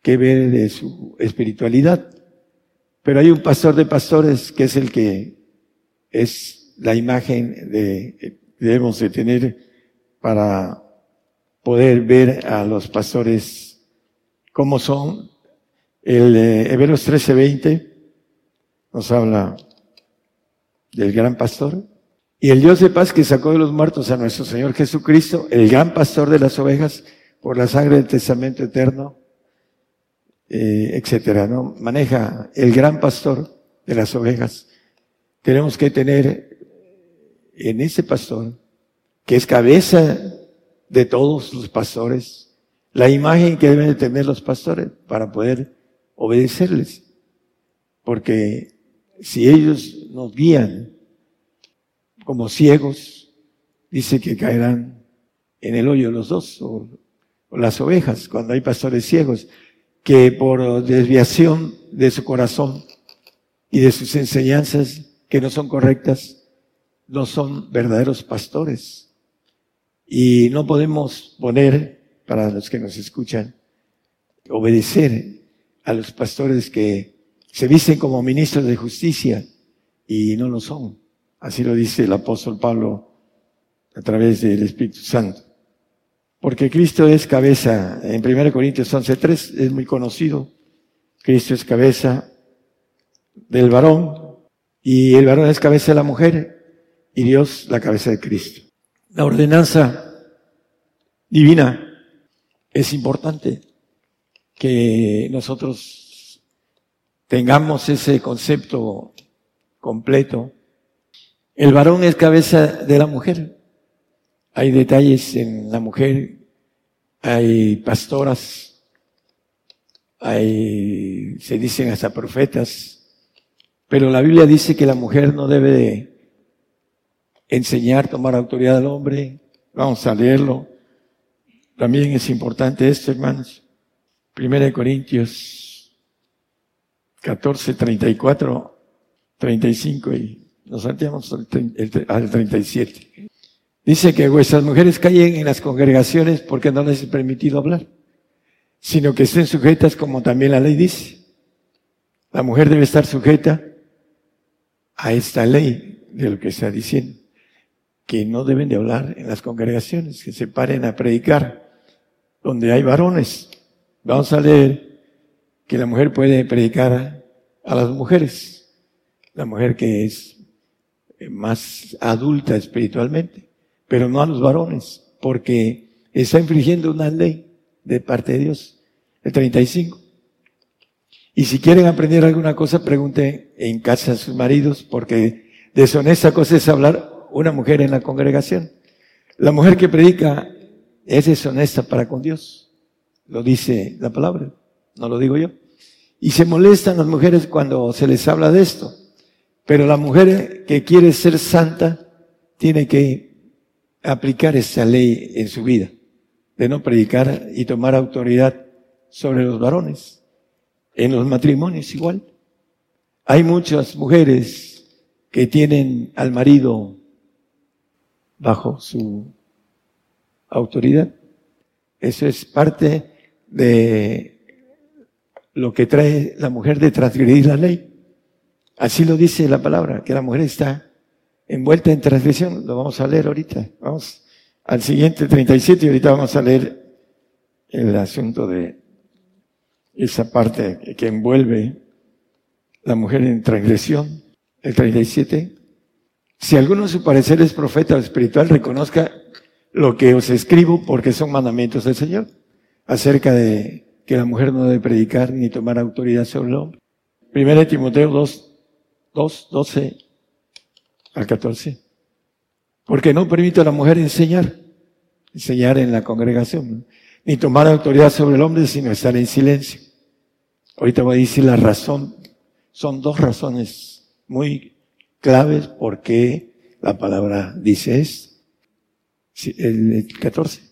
Speaker 6: que ver de su espiritualidad, pero hay un pastor de pastores que es el que es la imagen de, debemos de tener para poder ver a los pastores cómo son. El eh, Hebreos 13:20 nos habla del gran pastor. Y el Dios de paz que sacó de los muertos a nuestro Señor Jesucristo, el gran pastor de las ovejas, por la sangre del testamento eterno, eh, etcétera, ¿no? Maneja el gran pastor de las ovejas. Tenemos que tener en ese pastor, que es cabeza de todos los pastores, la imagen que deben de tener los pastores para poder obedecerles. Porque si ellos nos guían como ciegos, dice que caerán en el hoyo los dos, o, las ovejas, cuando hay pastores ciegos, que por desviación de su corazón y de sus enseñanzas que no son correctas, no son verdaderos pastores. Y no podemos poner, para los que nos escuchan, obedecer a los pastores que se visten como ministros de justicia y no lo son. Así lo dice el apóstol Pablo a través del Espíritu Santo. Porque Cristo es cabeza, en 1 Corintios 11.3 es muy conocido, Cristo es cabeza del varón Y el varón es cabeza de la mujer y Dios la cabeza de Cristo. La ordenanza divina es importante que nosotros tengamos ese concepto completo. El varón es cabeza de la mujer. Hay detalles en la mujer, hay pastoras, hay, se dicen hasta profetas, pero la Biblia dice que la mujer no debe de enseñar, tomar autoridad al hombre. Vamos a leerlo. También es importante esto, hermanos. Primera de Corintios 14, 34, 35 y nos salteamos al 37. Dice que vuestras mujeres callen en las congregaciones porque no les es permitido hablar, sino que estén sujetas como también la ley dice. La mujer debe estar sujeta a esta ley de lo que está diciendo, que no deben de hablar en las congregaciones, que se paren a predicar donde hay varones. Vamos a leer que la mujer puede predicar a las mujeres, la mujer que es más adulta espiritualmente pero no a los varones, porque está infringiendo una ley de parte de Dios, el 35. Y si quieren aprender alguna cosa, pregunten en casa a sus maridos, porque deshonesta cosa es hablar una mujer en la congregación. La mujer que predica es deshonesta para con Dios. Lo dice la palabra, no lo digo yo. Y se molestan las mujeres cuando se les habla de esto. Pero la mujer que quiere ser santa tiene que aplicar esa ley en su vida, de no predicar y tomar autoridad sobre los varones. En los matrimonios igual. Hay muchas mujeres que tienen al marido bajo su autoridad. Eso es parte de lo que trae la mujer de transgredir la ley. Así lo dice la palabra, que la mujer está envuelta en transgresión. Lo vamos a leer ahorita. Vamos al siguiente 37 y ahorita vamos a leer el asunto de esa parte que envuelve la mujer en transgresión. El 37. Si alguno de su parecer es profeta o espiritual, reconozca lo que os escribo porque son mandamientos del Señor acerca de que la mujer no debe predicar ni tomar autoridad sobre el hombre. Primera Timoteo 2, 2, 12 al 14. Porque no permite a la mujer enseñar, enseñar en la congregación, ni tomar autoridad sobre el hombre, sino estar en silencio. Ahorita voy a decir la razón. Son dos razones muy claves por qué la palabra dice esto. El 14.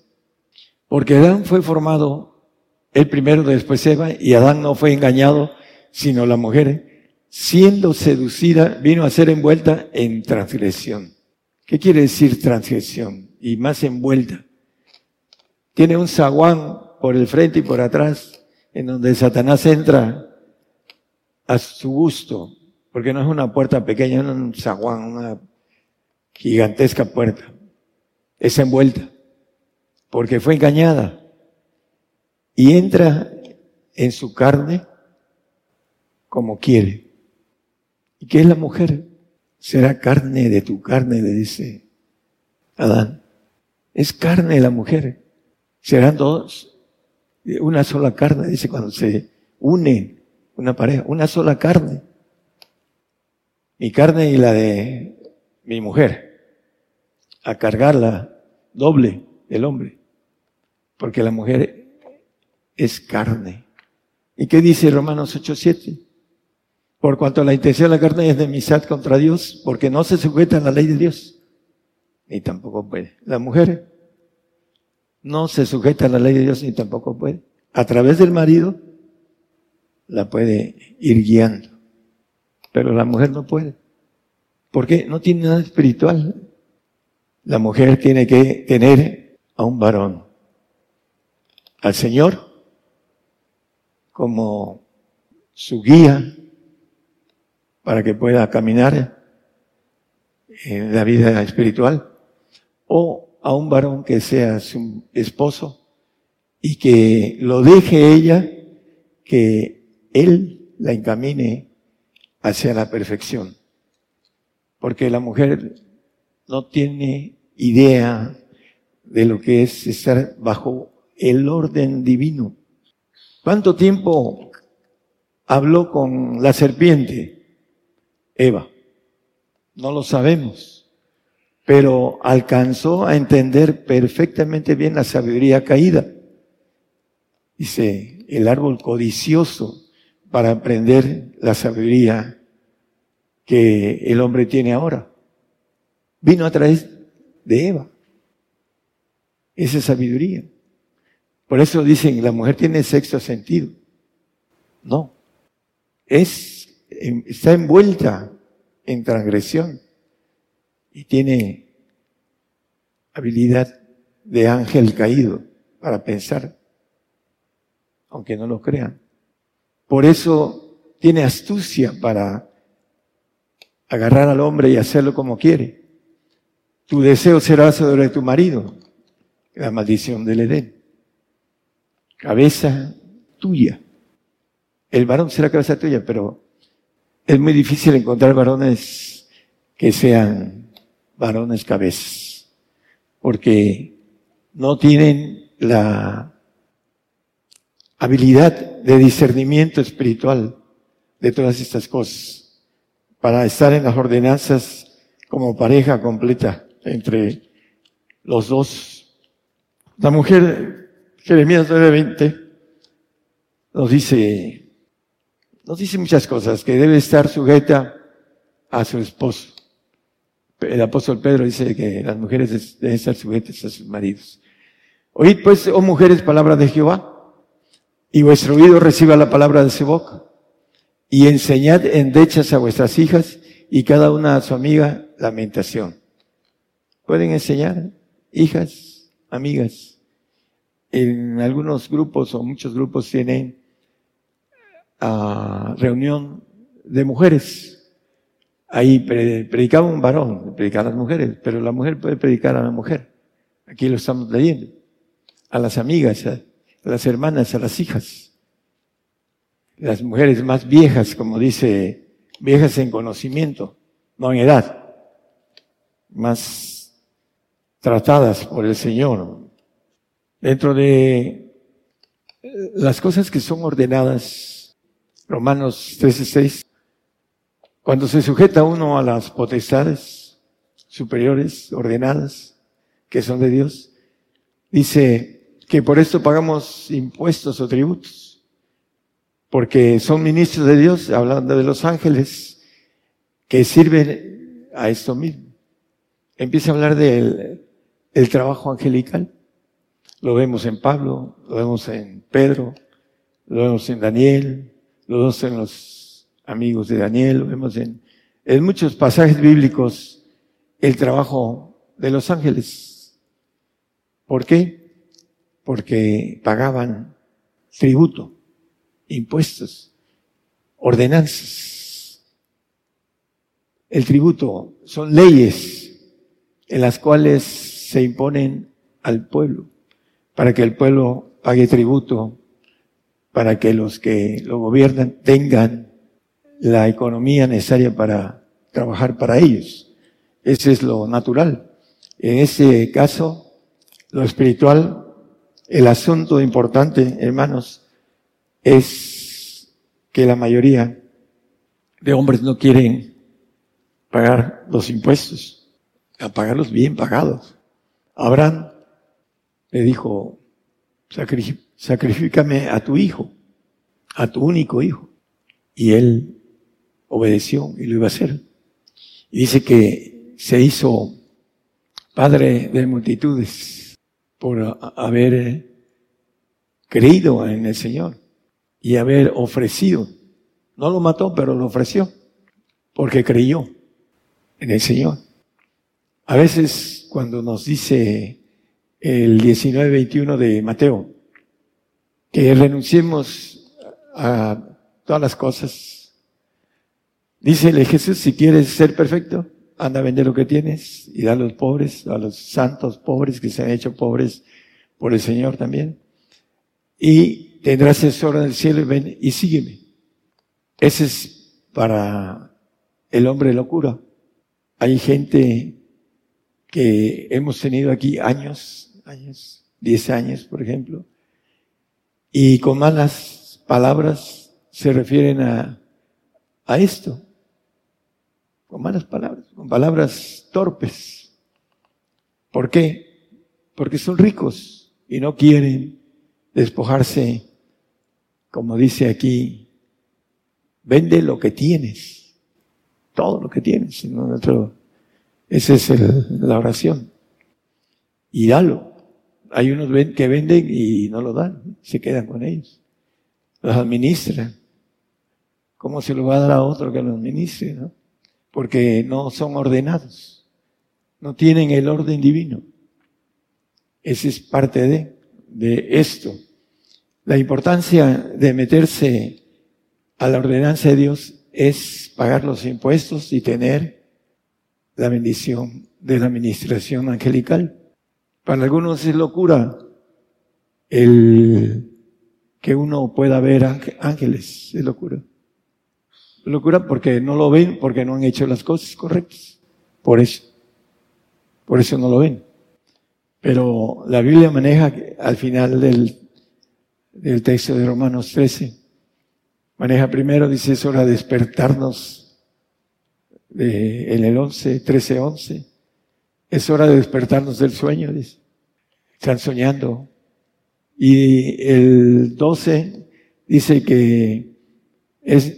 Speaker 6: Porque Adán fue formado el primero, después Eva, y Adán no fue engañado, sino la mujer siendo seducida, vino a ser envuelta en transgresión. ¿Qué quiere decir transgresión? Y más envuelta. Tiene un zaguán por el frente y por atrás, en donde Satanás entra a su gusto, porque no es una puerta pequeña, es un zaguán, una gigantesca puerta. Es envuelta, porque fue engañada. Y entra en su carne como quiere. ¿Y qué es la mujer? Será carne de tu carne, le dice Adán. Es carne la mujer. Serán dos, una sola carne, dice cuando se une una pareja, una sola carne. Mi carne y la de mi mujer. A cargarla doble el hombre. Porque la mujer es carne. ¿Y qué dice Romanos 8:7? Por cuanto la intención de la carne es enemistad contra Dios, porque no se sujeta a la ley de Dios. Ni tampoco puede. La mujer no se sujeta a la ley de Dios ni tampoco puede. A través del marido la puede ir guiando. Pero la mujer no puede. Porque no tiene nada espiritual. La mujer tiene que tener a un varón. Al Señor como su guía, para que pueda caminar en la vida espiritual, o a un varón que sea su esposo y que lo deje ella, que él la encamine hacia la perfección. porque la mujer no tiene idea de lo que es estar bajo el orden divino. ¿Cuánto tiempo habló con la serpiente? Eva. No lo sabemos, pero alcanzó a entender perfectamente bien la sabiduría caída. Dice, el árbol codicioso para aprender la sabiduría que el hombre tiene ahora. Vino a través de Eva. Esa sabiduría. Por eso dicen, la mujer tiene sexto sentido. No. Es, está envuelta en transgresión y tiene habilidad de ángel caído para pensar, aunque no lo crean. Por eso tiene astucia para agarrar al hombre y hacerlo como quiere. Tu deseo será sobre tu marido, la maldición del Edén. Cabeza tuya. El varón será cabeza tuya, pero es muy difícil encontrar varones que sean varones cabezas, porque no tienen la habilidad de discernimiento espiritual de todas estas cosas para estar en las ordenanzas como pareja completa entre los dos. La mujer, Jeremías 9:20, nos dice, nos dice muchas cosas, que debe estar sujeta a su esposo. El apóstol Pedro dice que las mujeres deben estar sujetas a sus maridos. Oíd pues, oh mujeres, palabra de Jehová y vuestro oído reciba la palabra de su boca. Y enseñad endechas a vuestras hijas y cada una a su amiga lamentación. Pueden enseñar, hijas, amigas. En algunos grupos o muchos grupos tienen a reunión de mujeres. Ahí predicaba un varón, predicaba a las mujeres, pero la mujer puede predicar a la mujer. Aquí lo estamos leyendo. A las amigas, a las hermanas, a las hijas. Las mujeres más viejas, como dice, viejas en conocimiento, no en edad, más tratadas por el Señor. Dentro de las cosas que son ordenadas, Romanos 13:6, cuando se sujeta uno a las potestades superiores, ordenadas, que son de Dios, dice, que por esto pagamos impuestos o tributos, porque son ministros de Dios, hablando de los ángeles, que sirven a esto mismo. Empieza a hablar del el trabajo angelical. Lo vemos en Pablo, lo vemos en Pedro, lo vemos en Daniel, lo vemos en los amigos de Daniel, lo vemos en, en muchos pasajes bíblicos el trabajo de los ángeles. ¿Por qué? porque pagaban tributo, impuestos, ordenanzas. El tributo son leyes en las cuales se imponen al pueblo, para que el pueblo pague tributo, para que los que lo gobiernan tengan la economía necesaria para trabajar para ellos. Ese es lo natural. En ese caso, lo espiritual el asunto importante, hermanos, es que la mayoría de hombres no quieren pagar los impuestos, a pagarlos bien pagados. Abraham le dijo, sacrifícame a tu hijo, a tu único hijo. Y él obedeció y lo iba a hacer. Y dice que se hizo padre de multitudes por haber creído en el Señor y haber ofrecido. No lo mató, pero lo ofreció, porque creyó en el Señor. A veces cuando nos dice el 19-21 de Mateo, que renunciemos a todas las cosas, dícele Jesús, si quieres ser perfecto, anda a vender lo que tienes y da a los pobres, a los santos pobres que se han hecho pobres por el Señor también. Y tendrás tesoro en el cielo y ven y sígueme. Ese es para el hombre locura. Hay gente que hemos tenido aquí años, años, 10 años, por ejemplo, y con malas palabras se refieren a, a esto, con malas palabras, con palabras torpes. ¿Por qué? Porque son ricos y no quieren despojarse, como dice aquí, vende lo que tienes, todo lo que tienes, otro, esa es la oración. Y dalo. Hay unos que venden y no lo dan, se quedan con ellos. Los administran. ¿Cómo se lo va a dar a otro que lo administre? ¿no? Porque no son ordenados. No tienen el orden divino. Ese es parte de, de esto. La importancia de meterse a la ordenanza de Dios es pagar los impuestos y tener la bendición de la administración angelical. Para algunos es locura el que uno pueda ver ángeles, es locura. Locura porque no lo ven, porque no han hecho las cosas correctas. Por eso. Por eso no lo ven. Pero la Biblia maneja al final del, del texto de Romanos 13, maneja primero, dice, es hora de despertarnos en el 11, 13, 11. Es hora de despertarnos del sueño. Están soñando. Y el 12 dice que es,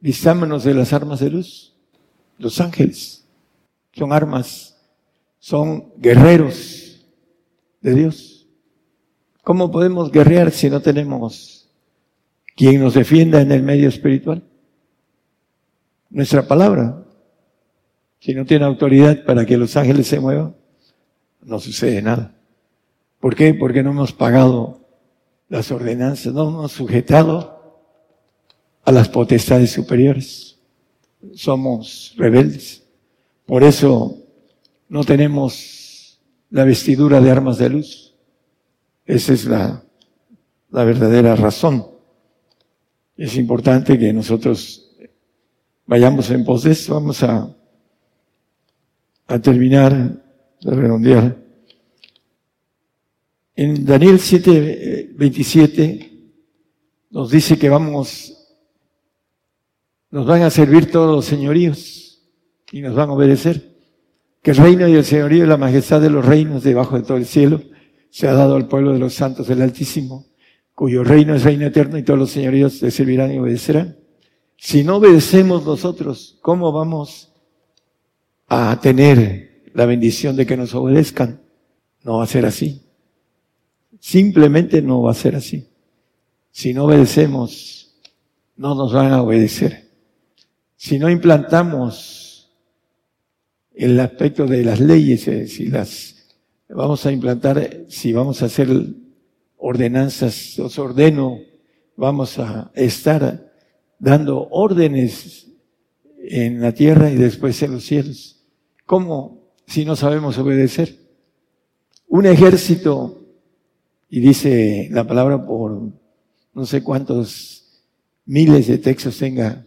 Speaker 6: vistámonos de las armas de luz. Los ángeles son armas, son guerreros de Dios. ¿Cómo podemos guerrear si no tenemos quien nos defienda en el medio espiritual? nuestra palabra. Si no tiene autoridad para que los ángeles se muevan, no sucede nada. ¿Por qué? Porque no hemos pagado las ordenanzas, no hemos sujetado a las potestades superiores. Somos rebeldes. Por eso no tenemos la vestidura de armas de luz. Esa es la, verdadera razón. Es importante que nosotros vayamos en pos de eso. Vamos a, a terminar de redondear. En Daniel 7, 27 nos dice que vamos, nos van a servir todos los señoríos y nos van a obedecer. Que el reino y el señorío y la majestad de los reinos debajo de todo el cielo se ha dado al pueblo de los santos del Altísimo, cuyo reino es reino eterno y todos los señoríos le servirán y obedecerán. Si no obedecemos nosotros, ¿cómo vamos a tener la bendición de que nos obedezcan? No va a ser así. Simplemente no va a ser así. Si no obedecemos, no nos van a obedecer. Si no implantamos el aspecto de las leyes, eh, si las vamos a implantar, si vamos a hacer ordenanzas, os ordeno, vamos a estar dando órdenes en la tierra y después en los cielos. ¿Cómo si no sabemos obedecer? Un ejército, y dice la palabra por no sé cuántos miles de textos tenga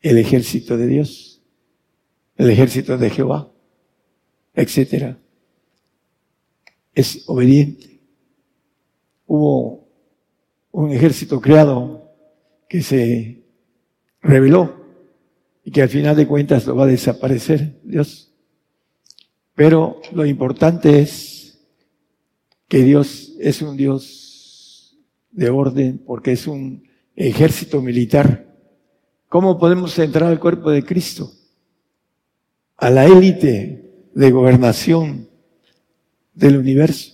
Speaker 6: el ejército de Dios, el ejército de Jehová, etcétera. Es obediente. Hubo un ejército creado que se reveló y que al final de cuentas lo va a desaparecer Dios. Pero lo importante es que Dios es un Dios de orden porque es un ejército militar. ¿Cómo podemos entrar al cuerpo de Cristo? A la élite de gobernación del universo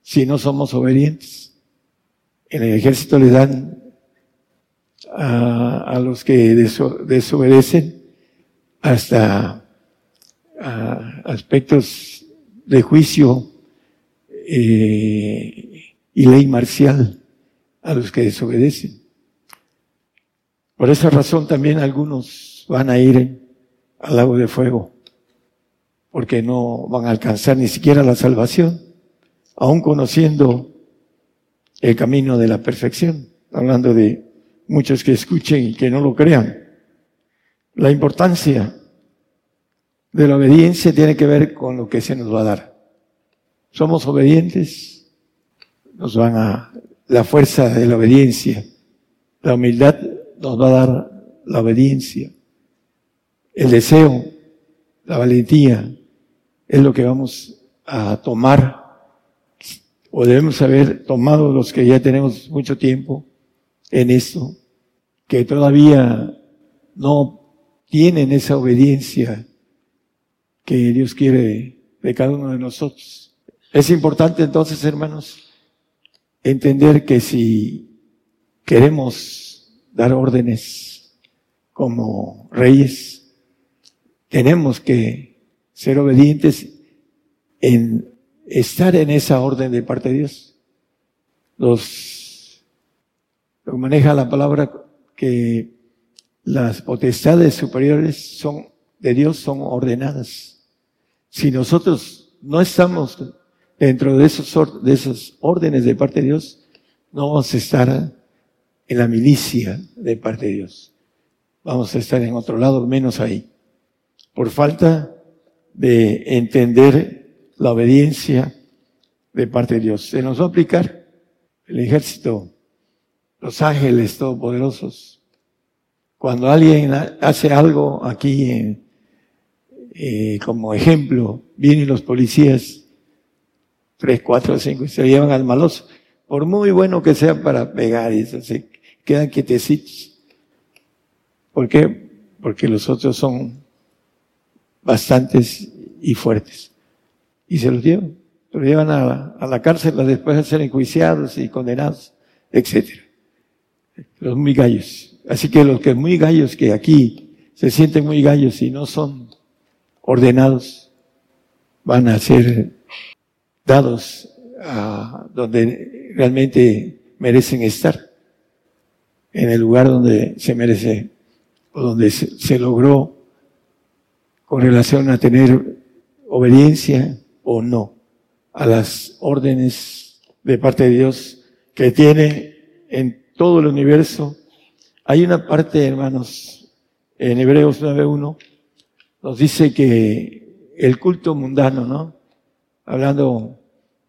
Speaker 6: si no somos obedientes. En el ejército le dan a, los que desobedecen hasta aspectos de juicio eh, y ley marcial a los que desobedecen. Por esa razón también algunos van a ir al lago de fuego, porque no van a alcanzar ni siquiera la salvación, aun conociendo el camino de la perfección, hablando de muchos que escuchen y que no lo crean. La importancia de la obediencia tiene que ver con lo que se nos va a dar. Somos obedientes, nos van a la fuerza de la obediencia. La humildad nos va a dar la obediencia. El deseo, la valentía, es lo que vamos a tomar o debemos haber tomado los que ya tenemos mucho tiempo en esto, que todavía no tienen esa obediencia que Dios quiere de cada uno de nosotros. Es importante entonces, hermanos, entender que si queremos dar órdenes como reyes, tenemos que ser obedientes en estar en esa orden de parte de Dios. Los, lo maneja la palabra que las potestades superiores son de Dios son ordenadas. Si nosotros no estamos dentro de esos, de esos órdenes de parte de Dios, no vamos a estar en la milicia de parte de Dios. Vamos a estar en otro lado, menos ahí. Por falta de entender la obediencia de parte de Dios. Se nos va a aplicar el ejército, los ángeles todopoderosos. Cuando alguien hace algo aquí, eh, como ejemplo, vienen los policías tres, cuatro, cinco, y se llevan al maloso. Por muy bueno que sea para pegar, y eso, se quedan quietecitos. ¿Por qué? Porque los otros son bastantes y fuertes. Y se los llevan. Se los llevan a, a la cárcel después de ser enjuiciados y condenados, etc. Los muy gallos. Así que los que muy gallos que aquí se sienten muy gallos y no son ordenados, van a ser dados a donde realmente merecen estar, en el lugar donde se merece o donde se, logró con relación a tener obediencia o no a las órdenes de parte de Dios que tiene en todo el universo. Hay una parte, hermanos, en Hebreos 9.1, nos dice que el culto mundano, ¿no? Hablando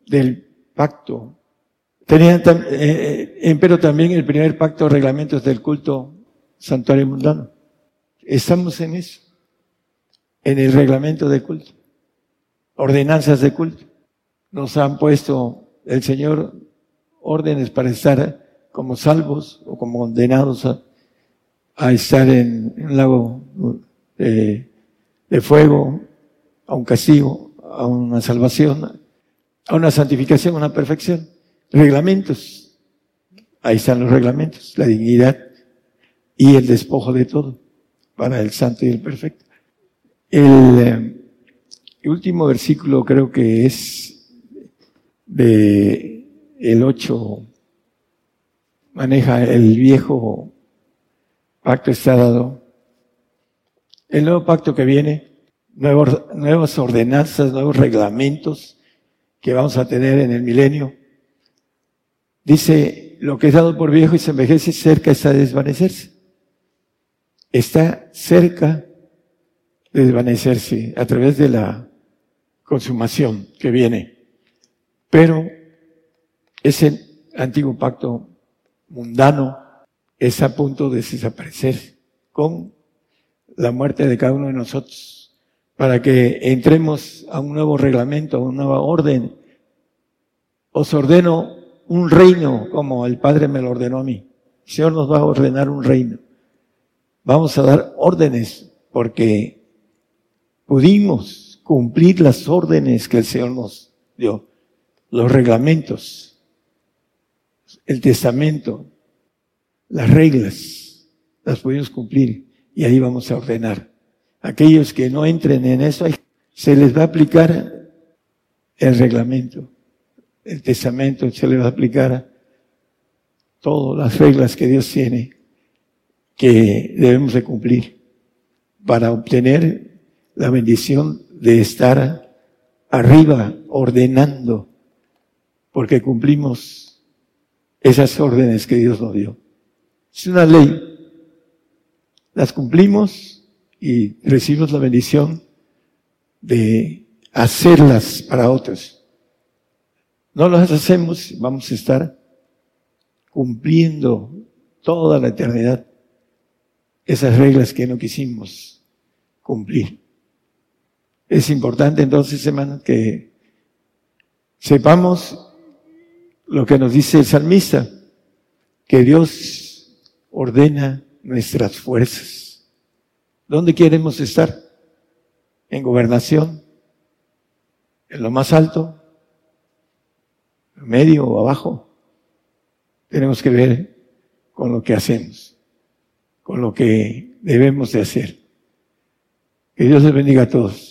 Speaker 6: del pacto. Tenían, eh, eh, pero también el primer pacto de reglamentos del culto santuario mundano. Estamos en eso, en el reglamento de culto, ordenanzas de culto. Nos han puesto el Señor órdenes para estar como salvos o como condenados a, estar en, un lago de, de fuego, a un castigo, a una salvación, a una santificación, a una perfección. Reglamentos. Ahí están los reglamentos, la dignidad y el despojo de todo para el santo y el perfecto. El, eh, último versículo creo que es de el 8 maneja el viejo pacto está dado. El nuevo pacto que viene, nuevas ordenanzas, nuevos reglamentos, que vamos a tener en el milenio. Dice, lo que es dado por viejo y se envejece cerca está de desvanecerse. Está cerca de desvanecerse a través de la consumación que viene. Pero ese antiguo pacto mundano es a punto de desaparecer con la muerte de cada uno de nosotros para que entremos a un nuevo reglamento, a una nueva orden. Os ordeno un reino como el Padre me lo ordenó a mí. El Señor nos va a ordenar un reino. Vamos a dar órdenes porque pudimos cumplir las órdenes que el Señor nos dio, los reglamentos, el testamento, las reglas, las pudimos cumplir y ahí vamos a ordenar. Aquellos que no entren en eso, se les va a aplicar el reglamento, el testamento, se les va a aplicar todas las reglas que Dios tiene que debemos de cumplir para obtener la bendición de estar arriba ordenando, porque cumplimos esas órdenes que Dios nos dio. Es una ley. Las cumplimos y recibimos la bendición de hacerlas para otros. No las hacemos, vamos a estar cumpliendo toda la eternidad esas reglas que no quisimos cumplir. Es importante entonces, hermanos, que sepamos lo que nos dice el salmista, que Dios ordena nuestras fuerzas. ¿Dónde queremos estar? ¿En gobernación? ¿En lo más alto? ¿En medio o abajo? Tenemos que ver con lo que hacemos, con lo que debemos de hacer. Que Dios les bendiga a todos.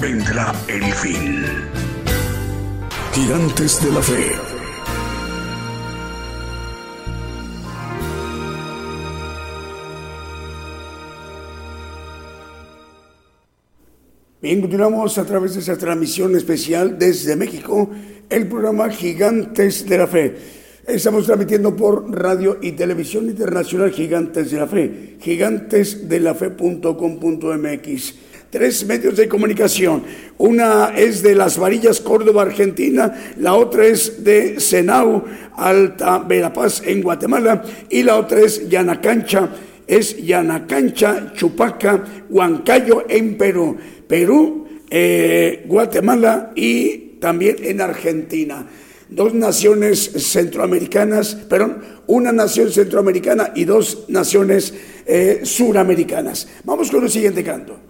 Speaker 1: vendrá el fin.
Speaker 7: Gigantes de la fe.
Speaker 2: Bien, continuamos a través de esa transmisión especial desde México, el programa Gigantes de la Fe. Estamos transmitiendo por radio y televisión internacional Gigantes de la Fe, gigantesdelafe.com.mx. Tres medios de comunicación. Una es de Las Varillas, Córdoba, Argentina. La otra es de Senau, Alta Verapaz, en Guatemala. Y la otra es Yanacancha, es Yanacancha, Chupaca, Huancayo, en Perú. Perú, eh, Guatemala y también en Argentina. Dos naciones centroamericanas, perdón, una nación centroamericana y dos naciones eh, suramericanas. Vamos con el siguiente canto.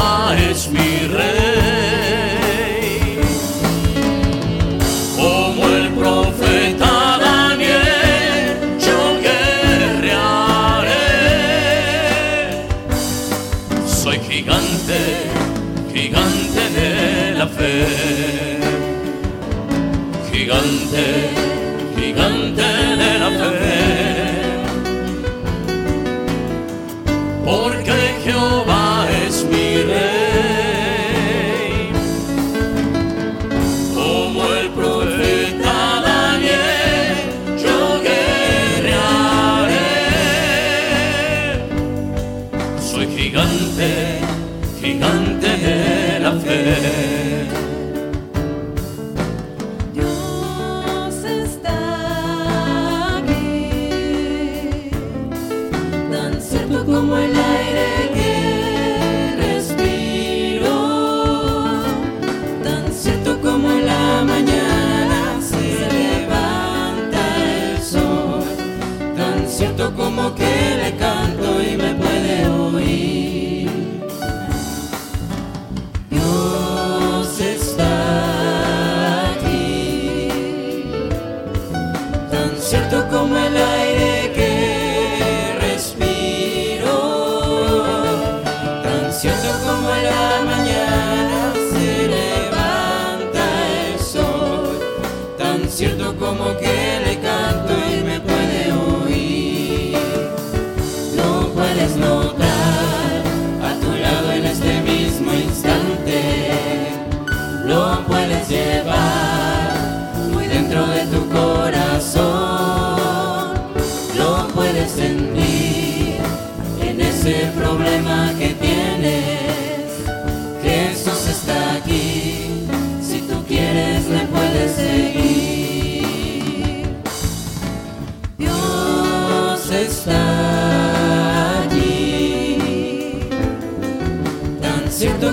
Speaker 8: mi rey. Como el profeta Daniel, yo guerrearé. Soy gigante, gigante de la fe. Gigante,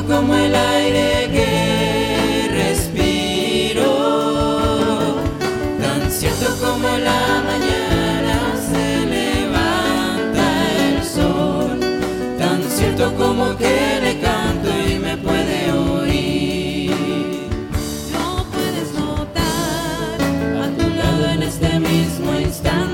Speaker 8: como el
Speaker 4: aire que respiro, tan cierto como la mañana se levanta el sol, tan cierto como que le canto y me puede oír. No puedes notar a tu lado en este mismo instante.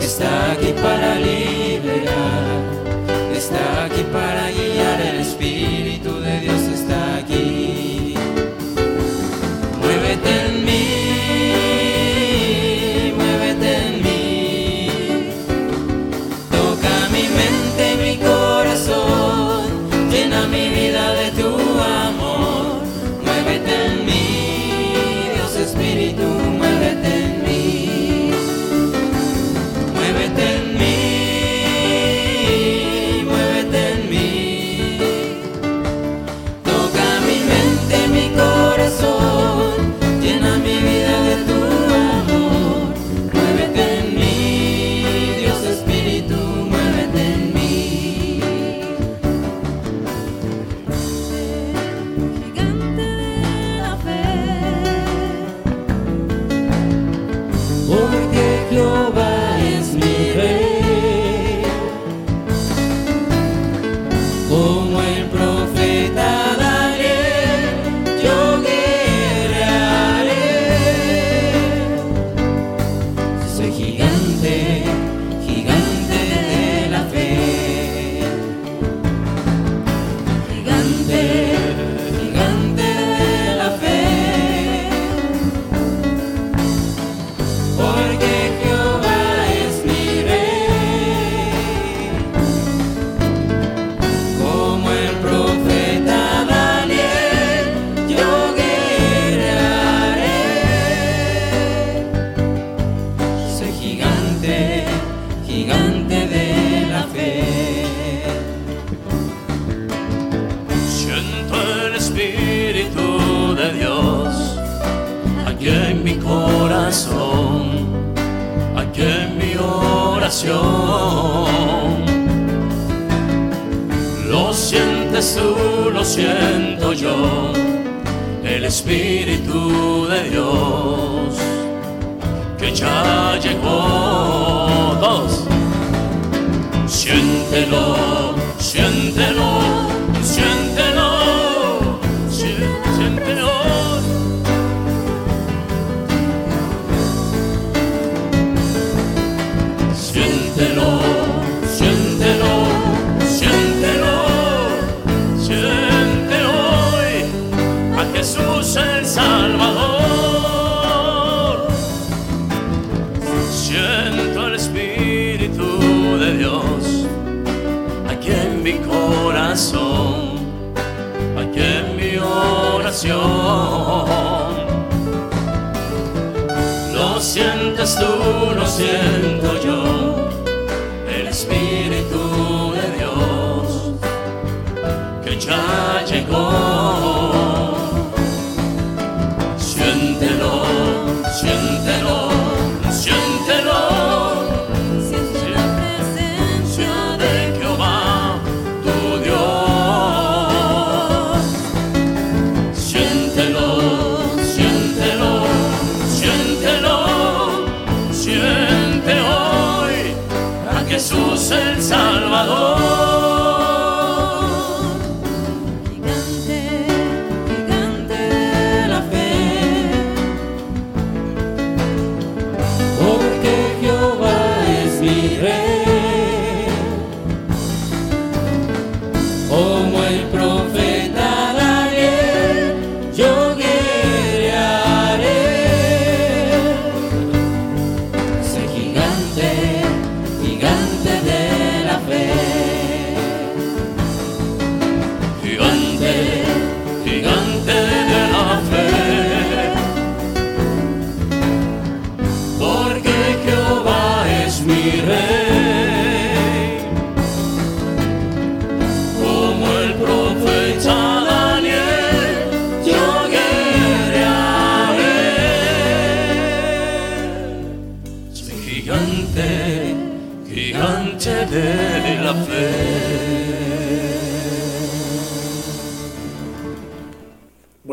Speaker 4: está aquí para liberar, está aquí para guiar el Espíritu de Dios.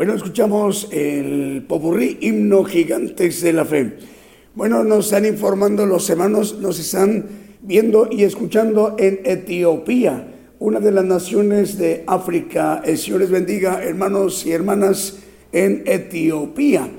Speaker 2: Bueno, escuchamos el popurrí himno gigantes de la fe. Bueno, nos están informando los hermanos, nos están viendo y escuchando en Etiopía, una de las naciones de África. El Señor les bendiga, hermanos y hermanas, en Etiopía.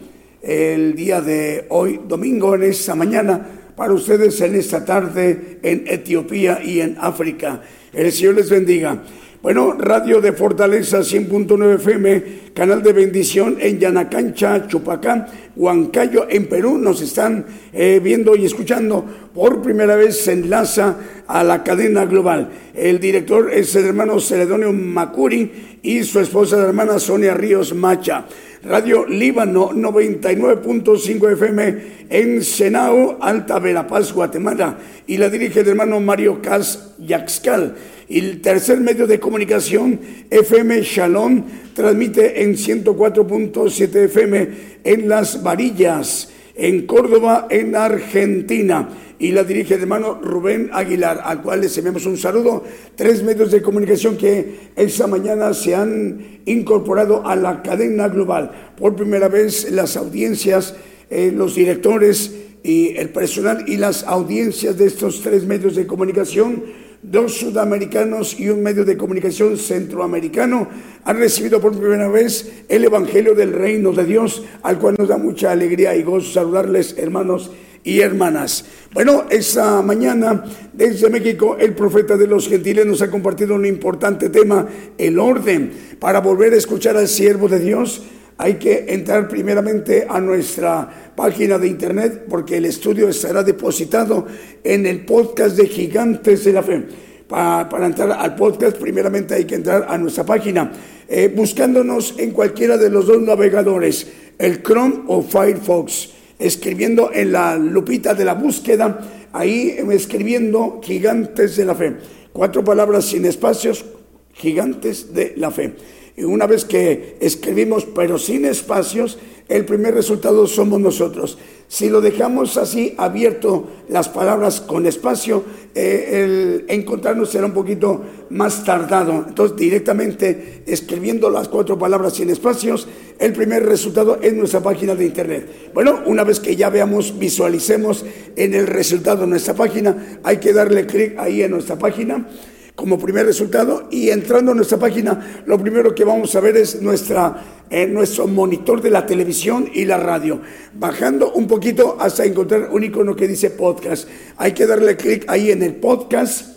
Speaker 2: El día de hoy, domingo, en esta mañana, para ustedes en esta tarde en Etiopía y en África. El Señor les bendiga. Bueno, Radio de Fortaleza 100.9 FM, canal de bendición en Yanacancha, Chupacán, Huancayo, en Perú. Nos están eh, viendo y escuchando. Por primera vez se enlaza a la cadena global. El director es el hermano Celedonio Macuri y su esposa, la hermana Sonia Ríos Macha. Radio Líbano 99.5 FM en Senao, Alta Verapaz, Guatemala. Y la dirige el hermano Mario Cas Yaxcal. Y el tercer medio de comunicación, FM Shalom, transmite en 104.7 FM en Las Varillas, en Córdoba, en Argentina. Y la dirige el hermano Rubén Aguilar, al cual les enviamos un saludo. Tres medios de comunicación que esta mañana se han incorporado a la cadena global. Por primera vez las audiencias, eh, los directores y el personal y las audiencias de estos tres medios de comunicación dos sudamericanos y un medio de comunicación centroamericano han recibido por primera vez el Evangelio del Reino de Dios, al cual nos da mucha alegría y gozo saludarles, hermanos y hermanas. Bueno, esta mañana desde México el profeta de los gentiles nos ha compartido un importante tema, el orden. Para volver a escuchar al siervo de Dios hay que entrar primeramente a nuestra página de internet porque el estudio estará depositado en el podcast de Gigantes de la Fe. Pa- para entrar al podcast, primeramente hay que entrar a nuestra página, eh, buscándonos en cualquiera de los dos navegadores, el Chrome o Firefox, escribiendo en la lupita de la búsqueda, ahí eh, escribiendo Gigantes de la Fe. Cuatro palabras sin espacios, Gigantes de la Fe. Una vez que escribimos, pero sin espacios, el primer resultado somos nosotros. Si lo dejamos así abierto, las palabras con espacio, eh, el encontrarnos será un poquito más tardado. Entonces, directamente escribiendo las cuatro palabras sin espacios, el primer resultado es nuestra página de internet. Bueno, una vez que ya veamos, visualicemos en el resultado de nuestra página, hay que darle clic ahí en nuestra página como primer resultado y entrando a nuestra página, lo primero que vamos a ver es nuestra, eh, nuestro monitor de la televisión y la radio. Bajando un poquito hasta encontrar un icono que dice podcast. Hay que darle clic ahí en el podcast.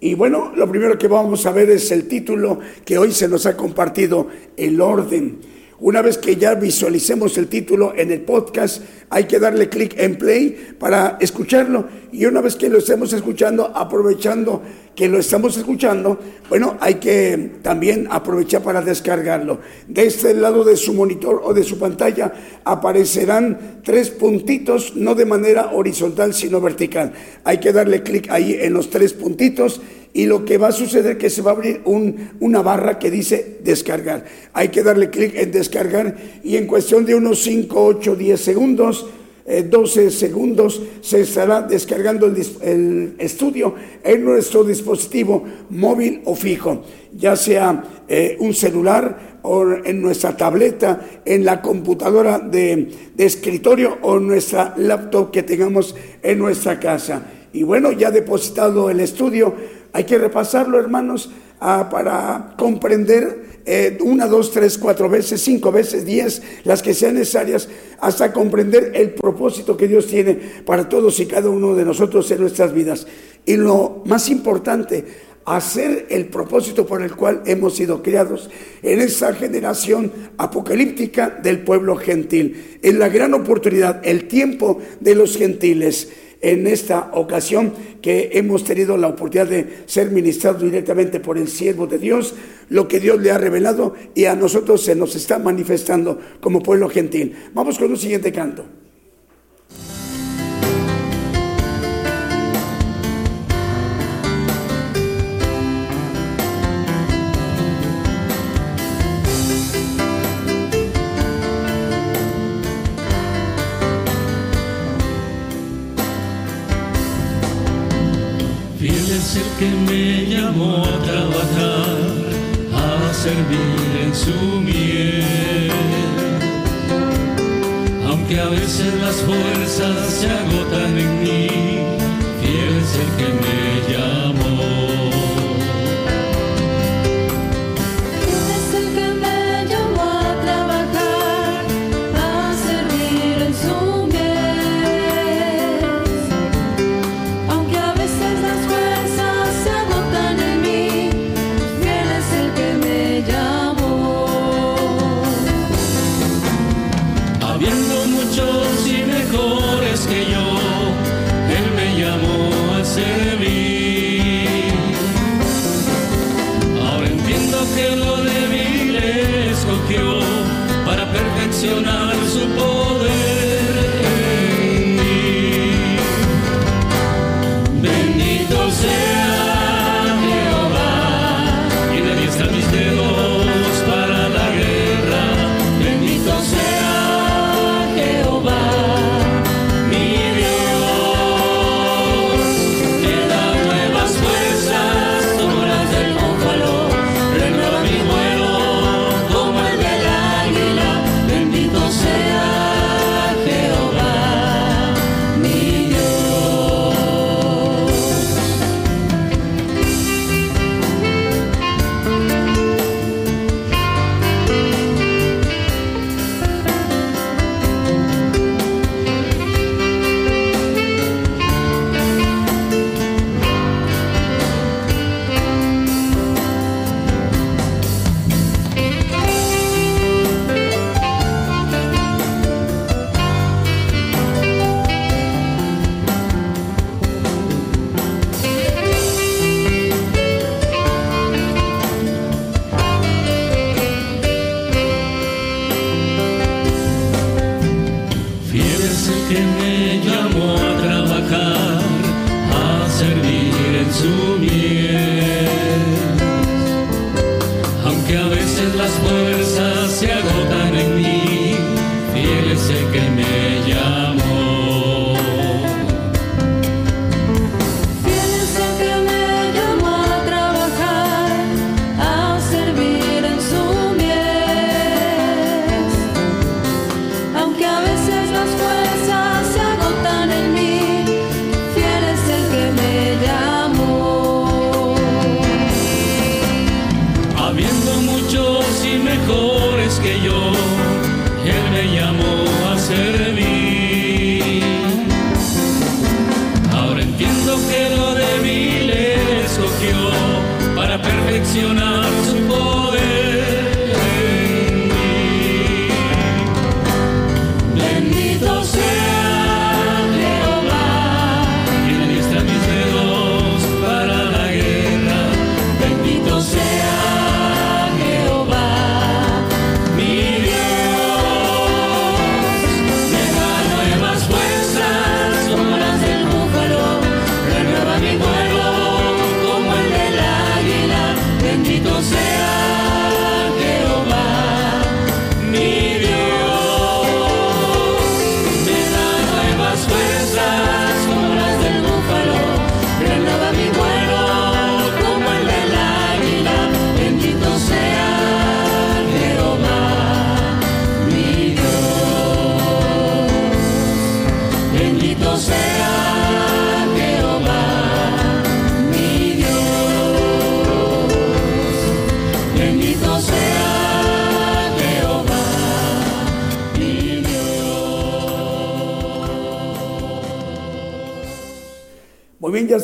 Speaker 2: Y bueno, lo primero que vamos a ver es el título que hoy se nos ha compartido, el orden. Una vez que ya visualicemos el título en el podcast, hay que darle clic en play para escucharlo. Y una vez que lo estemos escuchando, aprovechando que lo estamos escuchando, bueno, hay que también aprovechar para descargarlo. De este lado de su monitor o de su pantalla aparecerán tres puntitos, no de manera horizontal, sino vertical. Hay que darle clic ahí en los tres puntitos y lo que va a suceder es que se va a abrir una barra que dice descargar. Hay que darle clic en descargar y en cuestión de unos 5, 8, 10 segundos, 12 eh, segundos, se estará descargando el, estudio en nuestro dispositivo móvil o fijo, ya sea eh, un celular o en nuestra tableta, en la computadora de, de escritorio o nuestra laptop que tengamos en nuestra casa. Y bueno, ya depositado el estudio, hay que repasarlo, hermanos, ah, para comprender eh, una, dos, tres, cuatro veces, cinco veces, diez, las que sean necesarias, hasta comprender el propósito que Dios tiene para todos y cada uno de nosotros en nuestras vidas. Y lo más importante, hacer el propósito por el cual hemos sido criados en esa generación apocalíptica del pueblo gentil, en la gran oportunidad, el tiempo de los gentiles en esta ocasión que hemos tenido la oportunidad de ser ministrados directamente por el siervo de Dios, lo que Dios le ha revelado y a nosotros se nos está manifestando como pueblo gentil. Vamos con un siguiente canto.
Speaker 9: Que me llamó a trabajar, a servir en su miel. Aunque a veces las fuerzas se agotan en mí,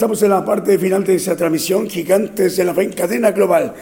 Speaker 2: estamos en la parte final de esa transmisión, Gigantes de la Fe en cadena global.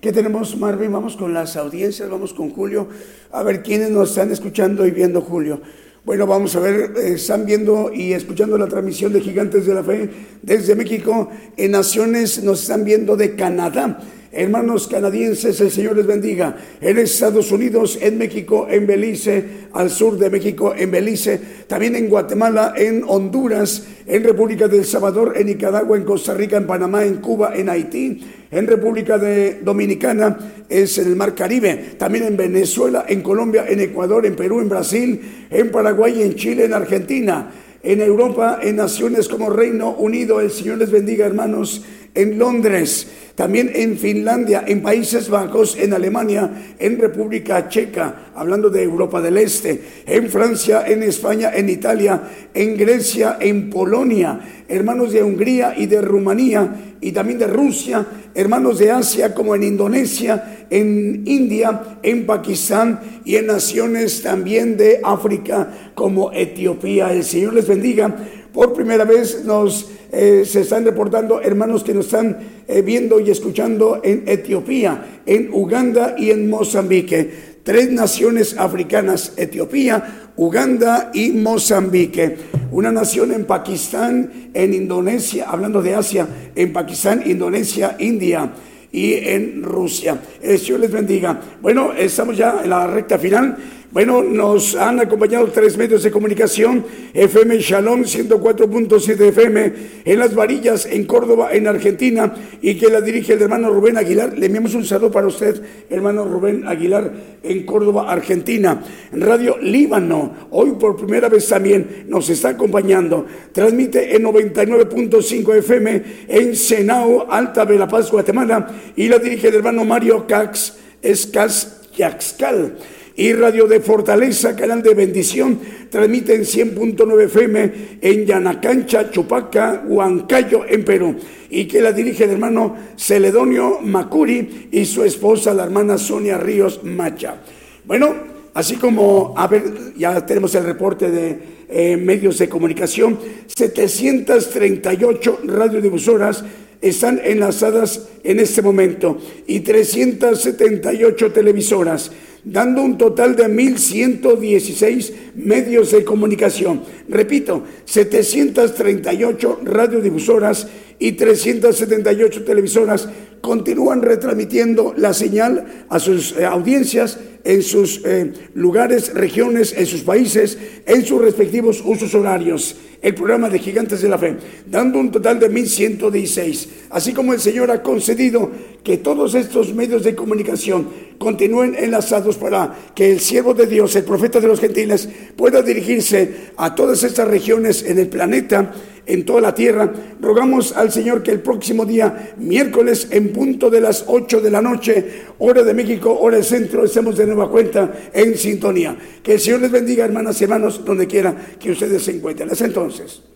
Speaker 2: ¿Qué tenemos, Marvin? Vamos con las audiencias, vamos con Julio, a ver quiénes nos están escuchando y viendo, Julio. Bueno, vamos a ver, eh, están viendo y escuchando la transmisión de Gigantes de la Fe desde México. En Naciones nos están viendo de Canadá. Hermanos canadienses, el Señor les bendiga. En Estados Unidos, en México, en Belice, al sur de México, en Belice, también en Guatemala, en Honduras, en República del Salvador, en Nicaragua, en Costa Rica, en Panamá, en Cuba, en Haití, en República de Dominicana, es en el Mar Caribe, también en Venezuela, en Colombia, en Ecuador, en Perú, en Brasil, en Paraguay, en Chile, en Argentina en Europa, en naciones como Reino Unido. El Señor les bendiga, hermanos, en Londres, también en Finlandia, en Países Bajos, en Alemania, en República Checa, hablando de Europa del Este, en Francia, en España, en Italia, en Grecia, en Polonia, hermanos de Hungría y de Rumanía y también de Rusia, hermanos de Asia como en Indonesia, en India, en Pakistán y en naciones también de África como Etiopía. El Señor les bendiga. Por primera vez nos eh, se están reportando hermanos que nos están eh, viendo y escuchando en Etiopía, en Uganda y en Mozambique. Tres naciones africanas, Etiopía, Uganda y Mozambique. Una nación en Pakistán, en Indonesia, hablando de Asia, en Pakistán, Indonesia, India y en Rusia. El Señor les bendiga. Bueno, estamos ya en la recta final. Bueno, nos han acompañado tres medios de comunicación, FM Shalom 104.7 FM, en Las Varillas, en Córdoba, en Argentina, y que la dirige el hermano Rubén Aguilar. Le enviamos un saludo para usted, hermano Rubén Aguilar, en Córdoba, Argentina. Radio Líbano, hoy por primera vez también nos está acompañando. Transmite en 99.5 FM en Senao, Alta Verapaz, Guatemala, y la dirige el hermano Mario Cax Escas Yaxcal y Radio de Fortaleza, canal de bendición, transmite en 100.9 FM en Yanacancha, Chupaca, Huancayo, en Perú. Y que la dirige el hermano Celedonio Macuri y su esposa, la hermana Sonia Ríos Macha. Bueno, así como, a ver, ya tenemos el reporte de eh, medios de comunicación, 738 radiodifusoras están enlazadas en este momento y 378 televisoras dando un total de 1.116 medios de comunicación. Repito, 738 radiodifusoras y 378 televisoras continúan retransmitiendo la señal a sus eh, audiencias en sus eh, lugares, regiones, en sus países, en sus respectivos usos horarios. El programa de Gigantes de la Fe, dando un total de 1116. Así como el Señor ha concedido que todos estos medios de comunicación continúen enlazados para que el siervo de Dios, el profeta de los gentiles, pueda dirigirse a todas estas regiones en el planeta en toda la tierra. Rogamos al Señor que el próximo día, miércoles, en punto de las 8 de la noche, hora de México, hora del centro, estemos de nueva cuenta en sintonía. Que el Señor les bendiga, hermanas y hermanos, donde quiera que ustedes se encuentren. Entonces. Moses.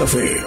Speaker 2: La Fe